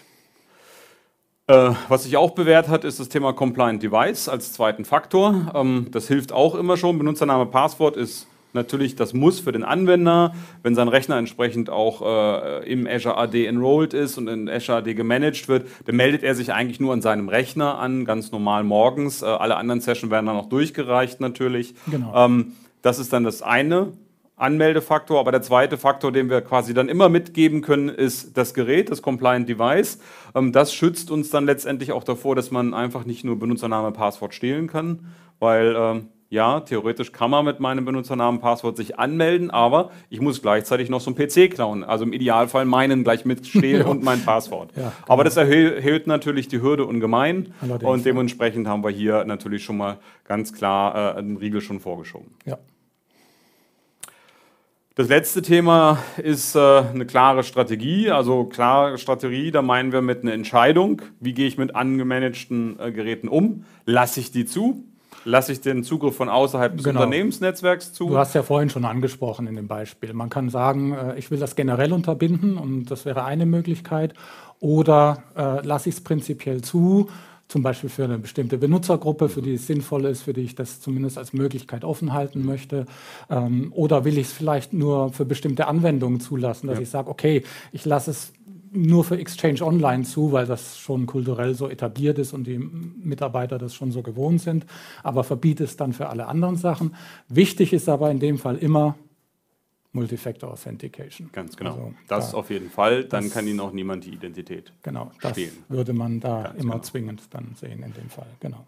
Äh, was sich auch bewährt hat, ist das Thema Compliant Device als zweiten Faktor. Ähm, das hilft auch immer schon. Benutzername, Passwort ist natürlich das Muss für den Anwender, wenn sein Rechner entsprechend auch äh, im Azure AD enrolled ist und in Azure AD gemanagt wird, dann meldet er sich eigentlich nur an seinem Rechner an, ganz normal morgens. Äh, alle anderen Sessions werden dann auch durchgereicht natürlich. Genau. Ähm, das ist dann das eine Anmeldefaktor, aber der zweite Faktor, den wir quasi dann immer mitgeben können, ist das Gerät, das Compliant Device. Ähm, das schützt uns dann letztendlich auch davor, dass man einfach nicht nur Benutzername, Passwort stehlen kann, weil ähm, ja, theoretisch kann man mit meinem Benutzernamen Passwort sich anmelden, aber ich muss gleichzeitig noch so einen PC klauen. Also im Idealfall meinen gleich mitstehlen und mein Passwort. Ja, genau. Aber das erhöht natürlich die Hürde ungemein Allerdings, und dementsprechend ja. haben wir hier natürlich schon mal ganz klar äh, einen Riegel schon vorgeschoben. Ja. Das letzte Thema ist äh, eine klare Strategie. Also klare Strategie, da meinen wir mit einer Entscheidung, wie gehe ich mit angemanagten äh, Geräten um? Lasse ich die zu? Lasse ich den Zugriff von außerhalb des genau. Unternehmensnetzwerks zu. Du hast ja vorhin schon angesprochen in dem Beispiel. Man kann sagen, äh, ich will das generell unterbinden und das wäre eine Möglichkeit. Oder äh, lasse ich es prinzipiell zu, zum Beispiel für eine bestimmte Benutzergruppe, für die es sinnvoll ist, für die ich das zumindest als Möglichkeit offen halten möchte. Ähm, oder will ich es vielleicht nur für bestimmte Anwendungen zulassen, dass ja. ich sage, okay, ich lasse es nur für Exchange Online zu, weil das schon kulturell so etabliert ist und die Mitarbeiter das schon so gewohnt sind, aber verbiete es dann für alle anderen Sachen. Wichtig ist aber in dem Fall immer Multifactor Authentication. Ganz genau. Also das da, auf jeden Fall. Dann das, kann Ihnen auch niemand die Identität genau, das stehlen. würde man da Ganz immer genau. zwingend dann sehen in dem Fall. Genau.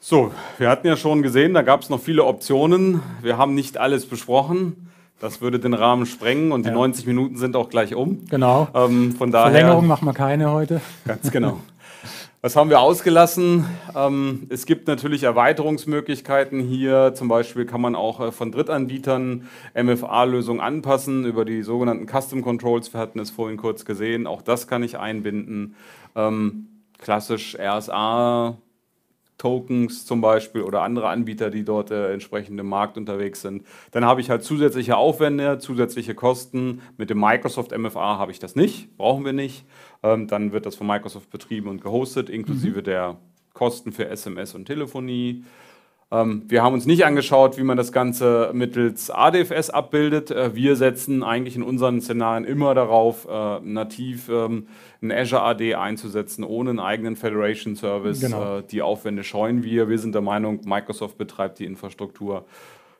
So, wir hatten ja schon gesehen, da gab es noch viele Optionen. Wir haben nicht alles besprochen. Das würde den Rahmen sprengen und die 90 Minuten sind auch gleich um. Genau. Ähm, von daher, Verlängerung machen wir keine heute. Ganz genau. Was haben wir ausgelassen? Ähm, es gibt natürlich Erweiterungsmöglichkeiten hier. Zum Beispiel kann man auch äh, von Drittanbietern MFA-Lösungen anpassen über die sogenannten Custom Controls. Wir hatten es vorhin kurz gesehen. Auch das kann ich einbinden. Ähm, klassisch RSA Tokens zum Beispiel oder andere Anbieter, die dort äh, entsprechend im Markt unterwegs sind. Dann habe ich halt zusätzliche Aufwände, zusätzliche Kosten. Mit dem Microsoft MFA habe ich das nicht, brauchen wir nicht. Ähm, dann wird das von Microsoft betrieben und gehostet, inklusive mhm. der Kosten für SMS und Telefonie. Ähm, wir haben uns nicht angeschaut, wie man das Ganze mittels ADFS abbildet. Äh, wir setzen eigentlich in unseren Szenarien immer darauf, äh, nativ ähm, ein Azure AD einzusetzen, ohne einen eigenen Federation Service. Genau. Äh, die Aufwände scheuen wir. Wir sind der Meinung, Microsoft betreibt die Infrastruktur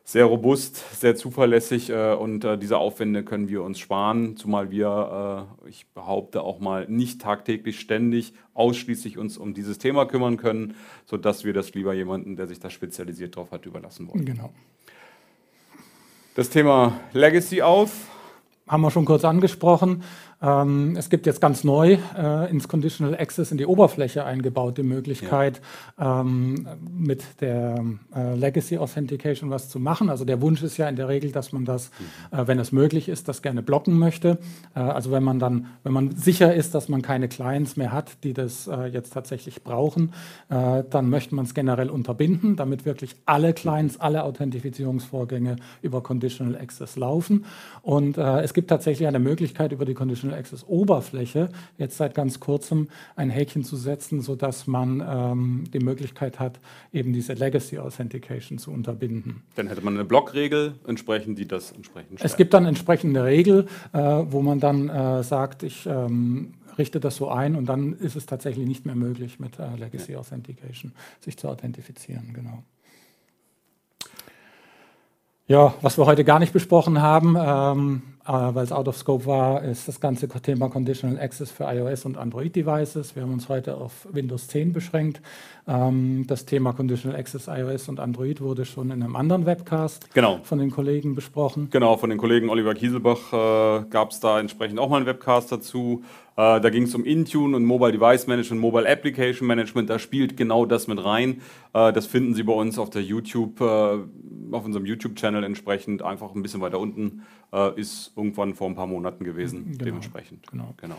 sehr robust, sehr zuverlässig äh, und äh, diese Aufwände können wir uns sparen, zumal wir, äh, ich behaupte auch mal, nicht tagtäglich ständig ausschließlich uns um dieses Thema kümmern können, sodass wir das lieber jemanden, der sich da spezialisiert drauf hat, überlassen wollen. Genau. Das Thema Legacy auf. Haben wir schon kurz angesprochen. Ähm, es gibt jetzt ganz neu äh, ins Conditional Access in die Oberfläche eingebaut die Möglichkeit, ja. ähm, mit der äh, Legacy Authentication was zu machen. Also der Wunsch ist ja in der Regel, dass man das, mhm. äh, wenn es möglich ist, das gerne blocken möchte. Äh, also wenn man dann, wenn man sicher ist, dass man keine Clients mehr hat, die das äh, jetzt tatsächlich brauchen, äh, dann möchte man es generell unterbinden, damit wirklich alle Clients, alle Authentifizierungsvorgänge über Conditional Access laufen. Und es gibt tatsächlich eine Möglichkeit über die Conditional Access Oberfläche jetzt seit ganz kurzem ein Häkchen zu setzen, sodass man ähm, die Möglichkeit hat, eben diese Legacy Authentication zu unterbinden. Dann hätte man eine Blockregel entsprechend, die das entsprechend schreibt. Es gibt dann entsprechende Regel, äh, wo man dann äh, sagt, ich ähm, richte das so ein und dann ist es tatsächlich nicht mehr möglich, mit äh, Legacy ja. Authentication sich zu authentifizieren. Genau. Ja, was wir heute gar nicht besprochen haben, ähm, äh, weil es out of scope war, ist das ganze Thema Conditional Access für iOS und Android Devices. Wir haben uns heute auf Windows 10 beschränkt. Ähm, das Thema Conditional Access iOS und Android wurde schon in einem anderen Webcast genau. von den Kollegen besprochen. Genau, von den Kollegen Oliver Kieselbach äh, gab es da entsprechend auch mal einen Webcast dazu. Äh, da ging es um Intune und Mobile Device Management, Mobile Application Management. Da spielt genau das mit rein. Äh, das finden Sie bei uns auf der YouTube, äh, auf unserem YouTube-Channel entsprechend einfach ein bisschen weiter unten. Äh, ist irgendwann vor ein paar Monaten gewesen, genau. dementsprechend. Genau. genau.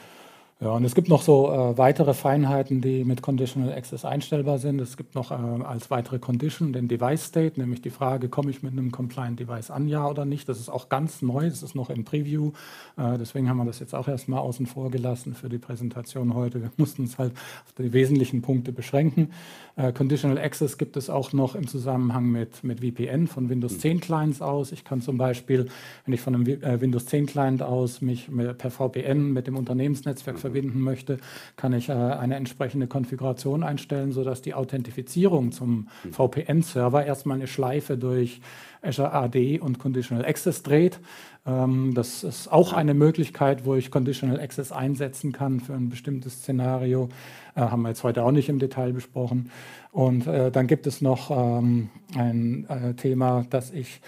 Ja, und es gibt noch so äh, weitere Feinheiten, die mit Conditional Access einstellbar sind. Es gibt noch äh, als weitere Condition den Device State, nämlich die Frage, komme ich mit einem Compliant Device an, ja oder nicht. Das ist auch ganz neu, das ist noch im Preview. Äh, deswegen haben wir das jetzt auch erstmal außen vor gelassen für die Präsentation heute. Wir mussten uns halt auf die wesentlichen Punkte beschränken. Äh, Conditional Access gibt es auch noch im Zusammenhang mit, mit VPN von Windows 10 Clients aus. Ich kann zum Beispiel, wenn ich von einem äh, Windows 10 Client aus mich per VPN mit dem Unternehmensnetzwerk verbinden möchte, kann ich äh, eine entsprechende Konfiguration einstellen, sodass die Authentifizierung zum VPN-Server erstmal eine Schleife durch Azure AD und Conditional Access dreht. Ähm, das ist auch eine Möglichkeit, wo ich Conditional Access einsetzen kann für ein bestimmtes Szenario. Äh, haben wir jetzt heute auch nicht im Detail besprochen. Und äh, dann gibt es noch ähm, ein äh, Thema, dass ich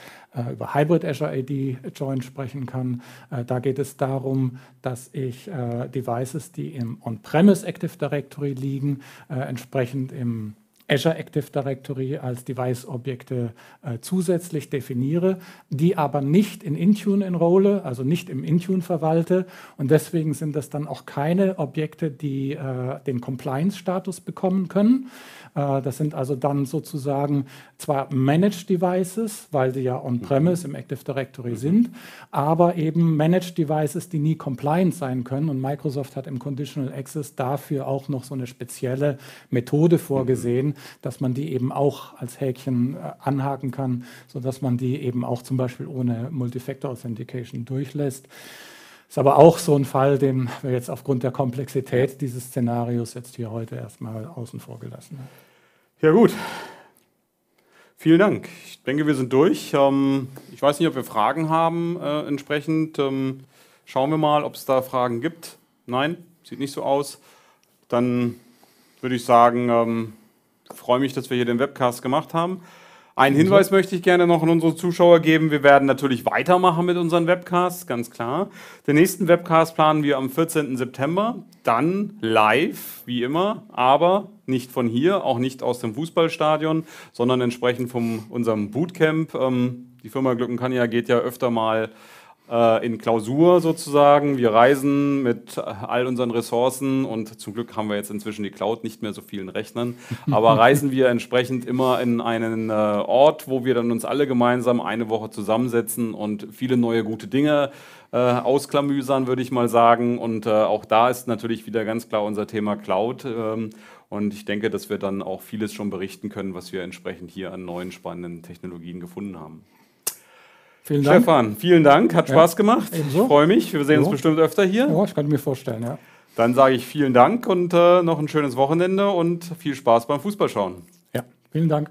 über Hybrid Azure AD Join sprechen kann. Da geht es darum, dass ich Devices, die im On-Premise Active Directory liegen, entsprechend im Azure Active Directory als Device-Objekte äh, zusätzlich definiere, die aber nicht in Intune enrolle, also nicht im Intune verwalte. Und deswegen sind das dann auch keine Objekte, die äh, den Compliance-Status bekommen können. Äh, das sind also dann sozusagen zwar Managed Devices, weil sie ja on-premise im Active Directory sind, aber eben Managed Devices, die nie compliant sein können. Und Microsoft hat im Conditional Access dafür auch noch so eine spezielle Methode vorgesehen, dass man die eben auch als Häkchen äh, anhaken kann, sodass man die eben auch zum Beispiel ohne Multifactor Authentication durchlässt. Ist aber auch so ein Fall, den wir jetzt aufgrund der Komplexität dieses Szenarios jetzt hier heute erstmal außen vor gelassen haben. Ja gut, vielen Dank. Ich denke, wir sind durch. Ähm, ich weiß nicht, ob wir Fragen haben äh, entsprechend. Ähm, schauen wir mal, ob es da Fragen gibt. Nein, sieht nicht so aus. Dann würde ich sagen, ähm, freue mich, dass wir hier den Webcast gemacht haben. Einen Hinweis möchte ich gerne noch an unsere Zuschauer geben. Wir werden natürlich weitermachen mit unseren Webcasts, ganz klar. Den nächsten Webcast planen wir am 14. September. Dann live, wie immer, aber nicht von hier, auch nicht aus dem Fußballstadion, sondern entsprechend von unserem Bootcamp. Ähm, die Firma Glückenkanja geht ja öfter mal in Klausur sozusagen. Wir reisen mit all unseren Ressourcen und zum Glück haben wir jetzt inzwischen die Cloud nicht mehr so vielen Rechnern, aber reisen wir entsprechend immer in einen äh, Ort, wo wir dann uns alle gemeinsam eine Woche zusammensetzen und viele neue gute Dinge äh, ausklamüsern, würde ich mal sagen. Und äh, auch da ist natürlich wieder ganz klar unser Thema Cloud. Ähm, und ich denke, dass wir dann auch vieles schon berichten können, was wir entsprechend hier an neuen spannenden Technologien gefunden haben. Vielen Dank. Stefan, vielen Dank. Hat Spaß gemacht. Ebenso. Ich freue mich. Wir sehen jo. uns bestimmt öfter hier. Ja, ich kann mir vorstellen, ja. Dann sage ich vielen Dank und äh, noch ein schönes Wochenende und viel Spaß beim Fußballschauen. Ja, vielen Dank.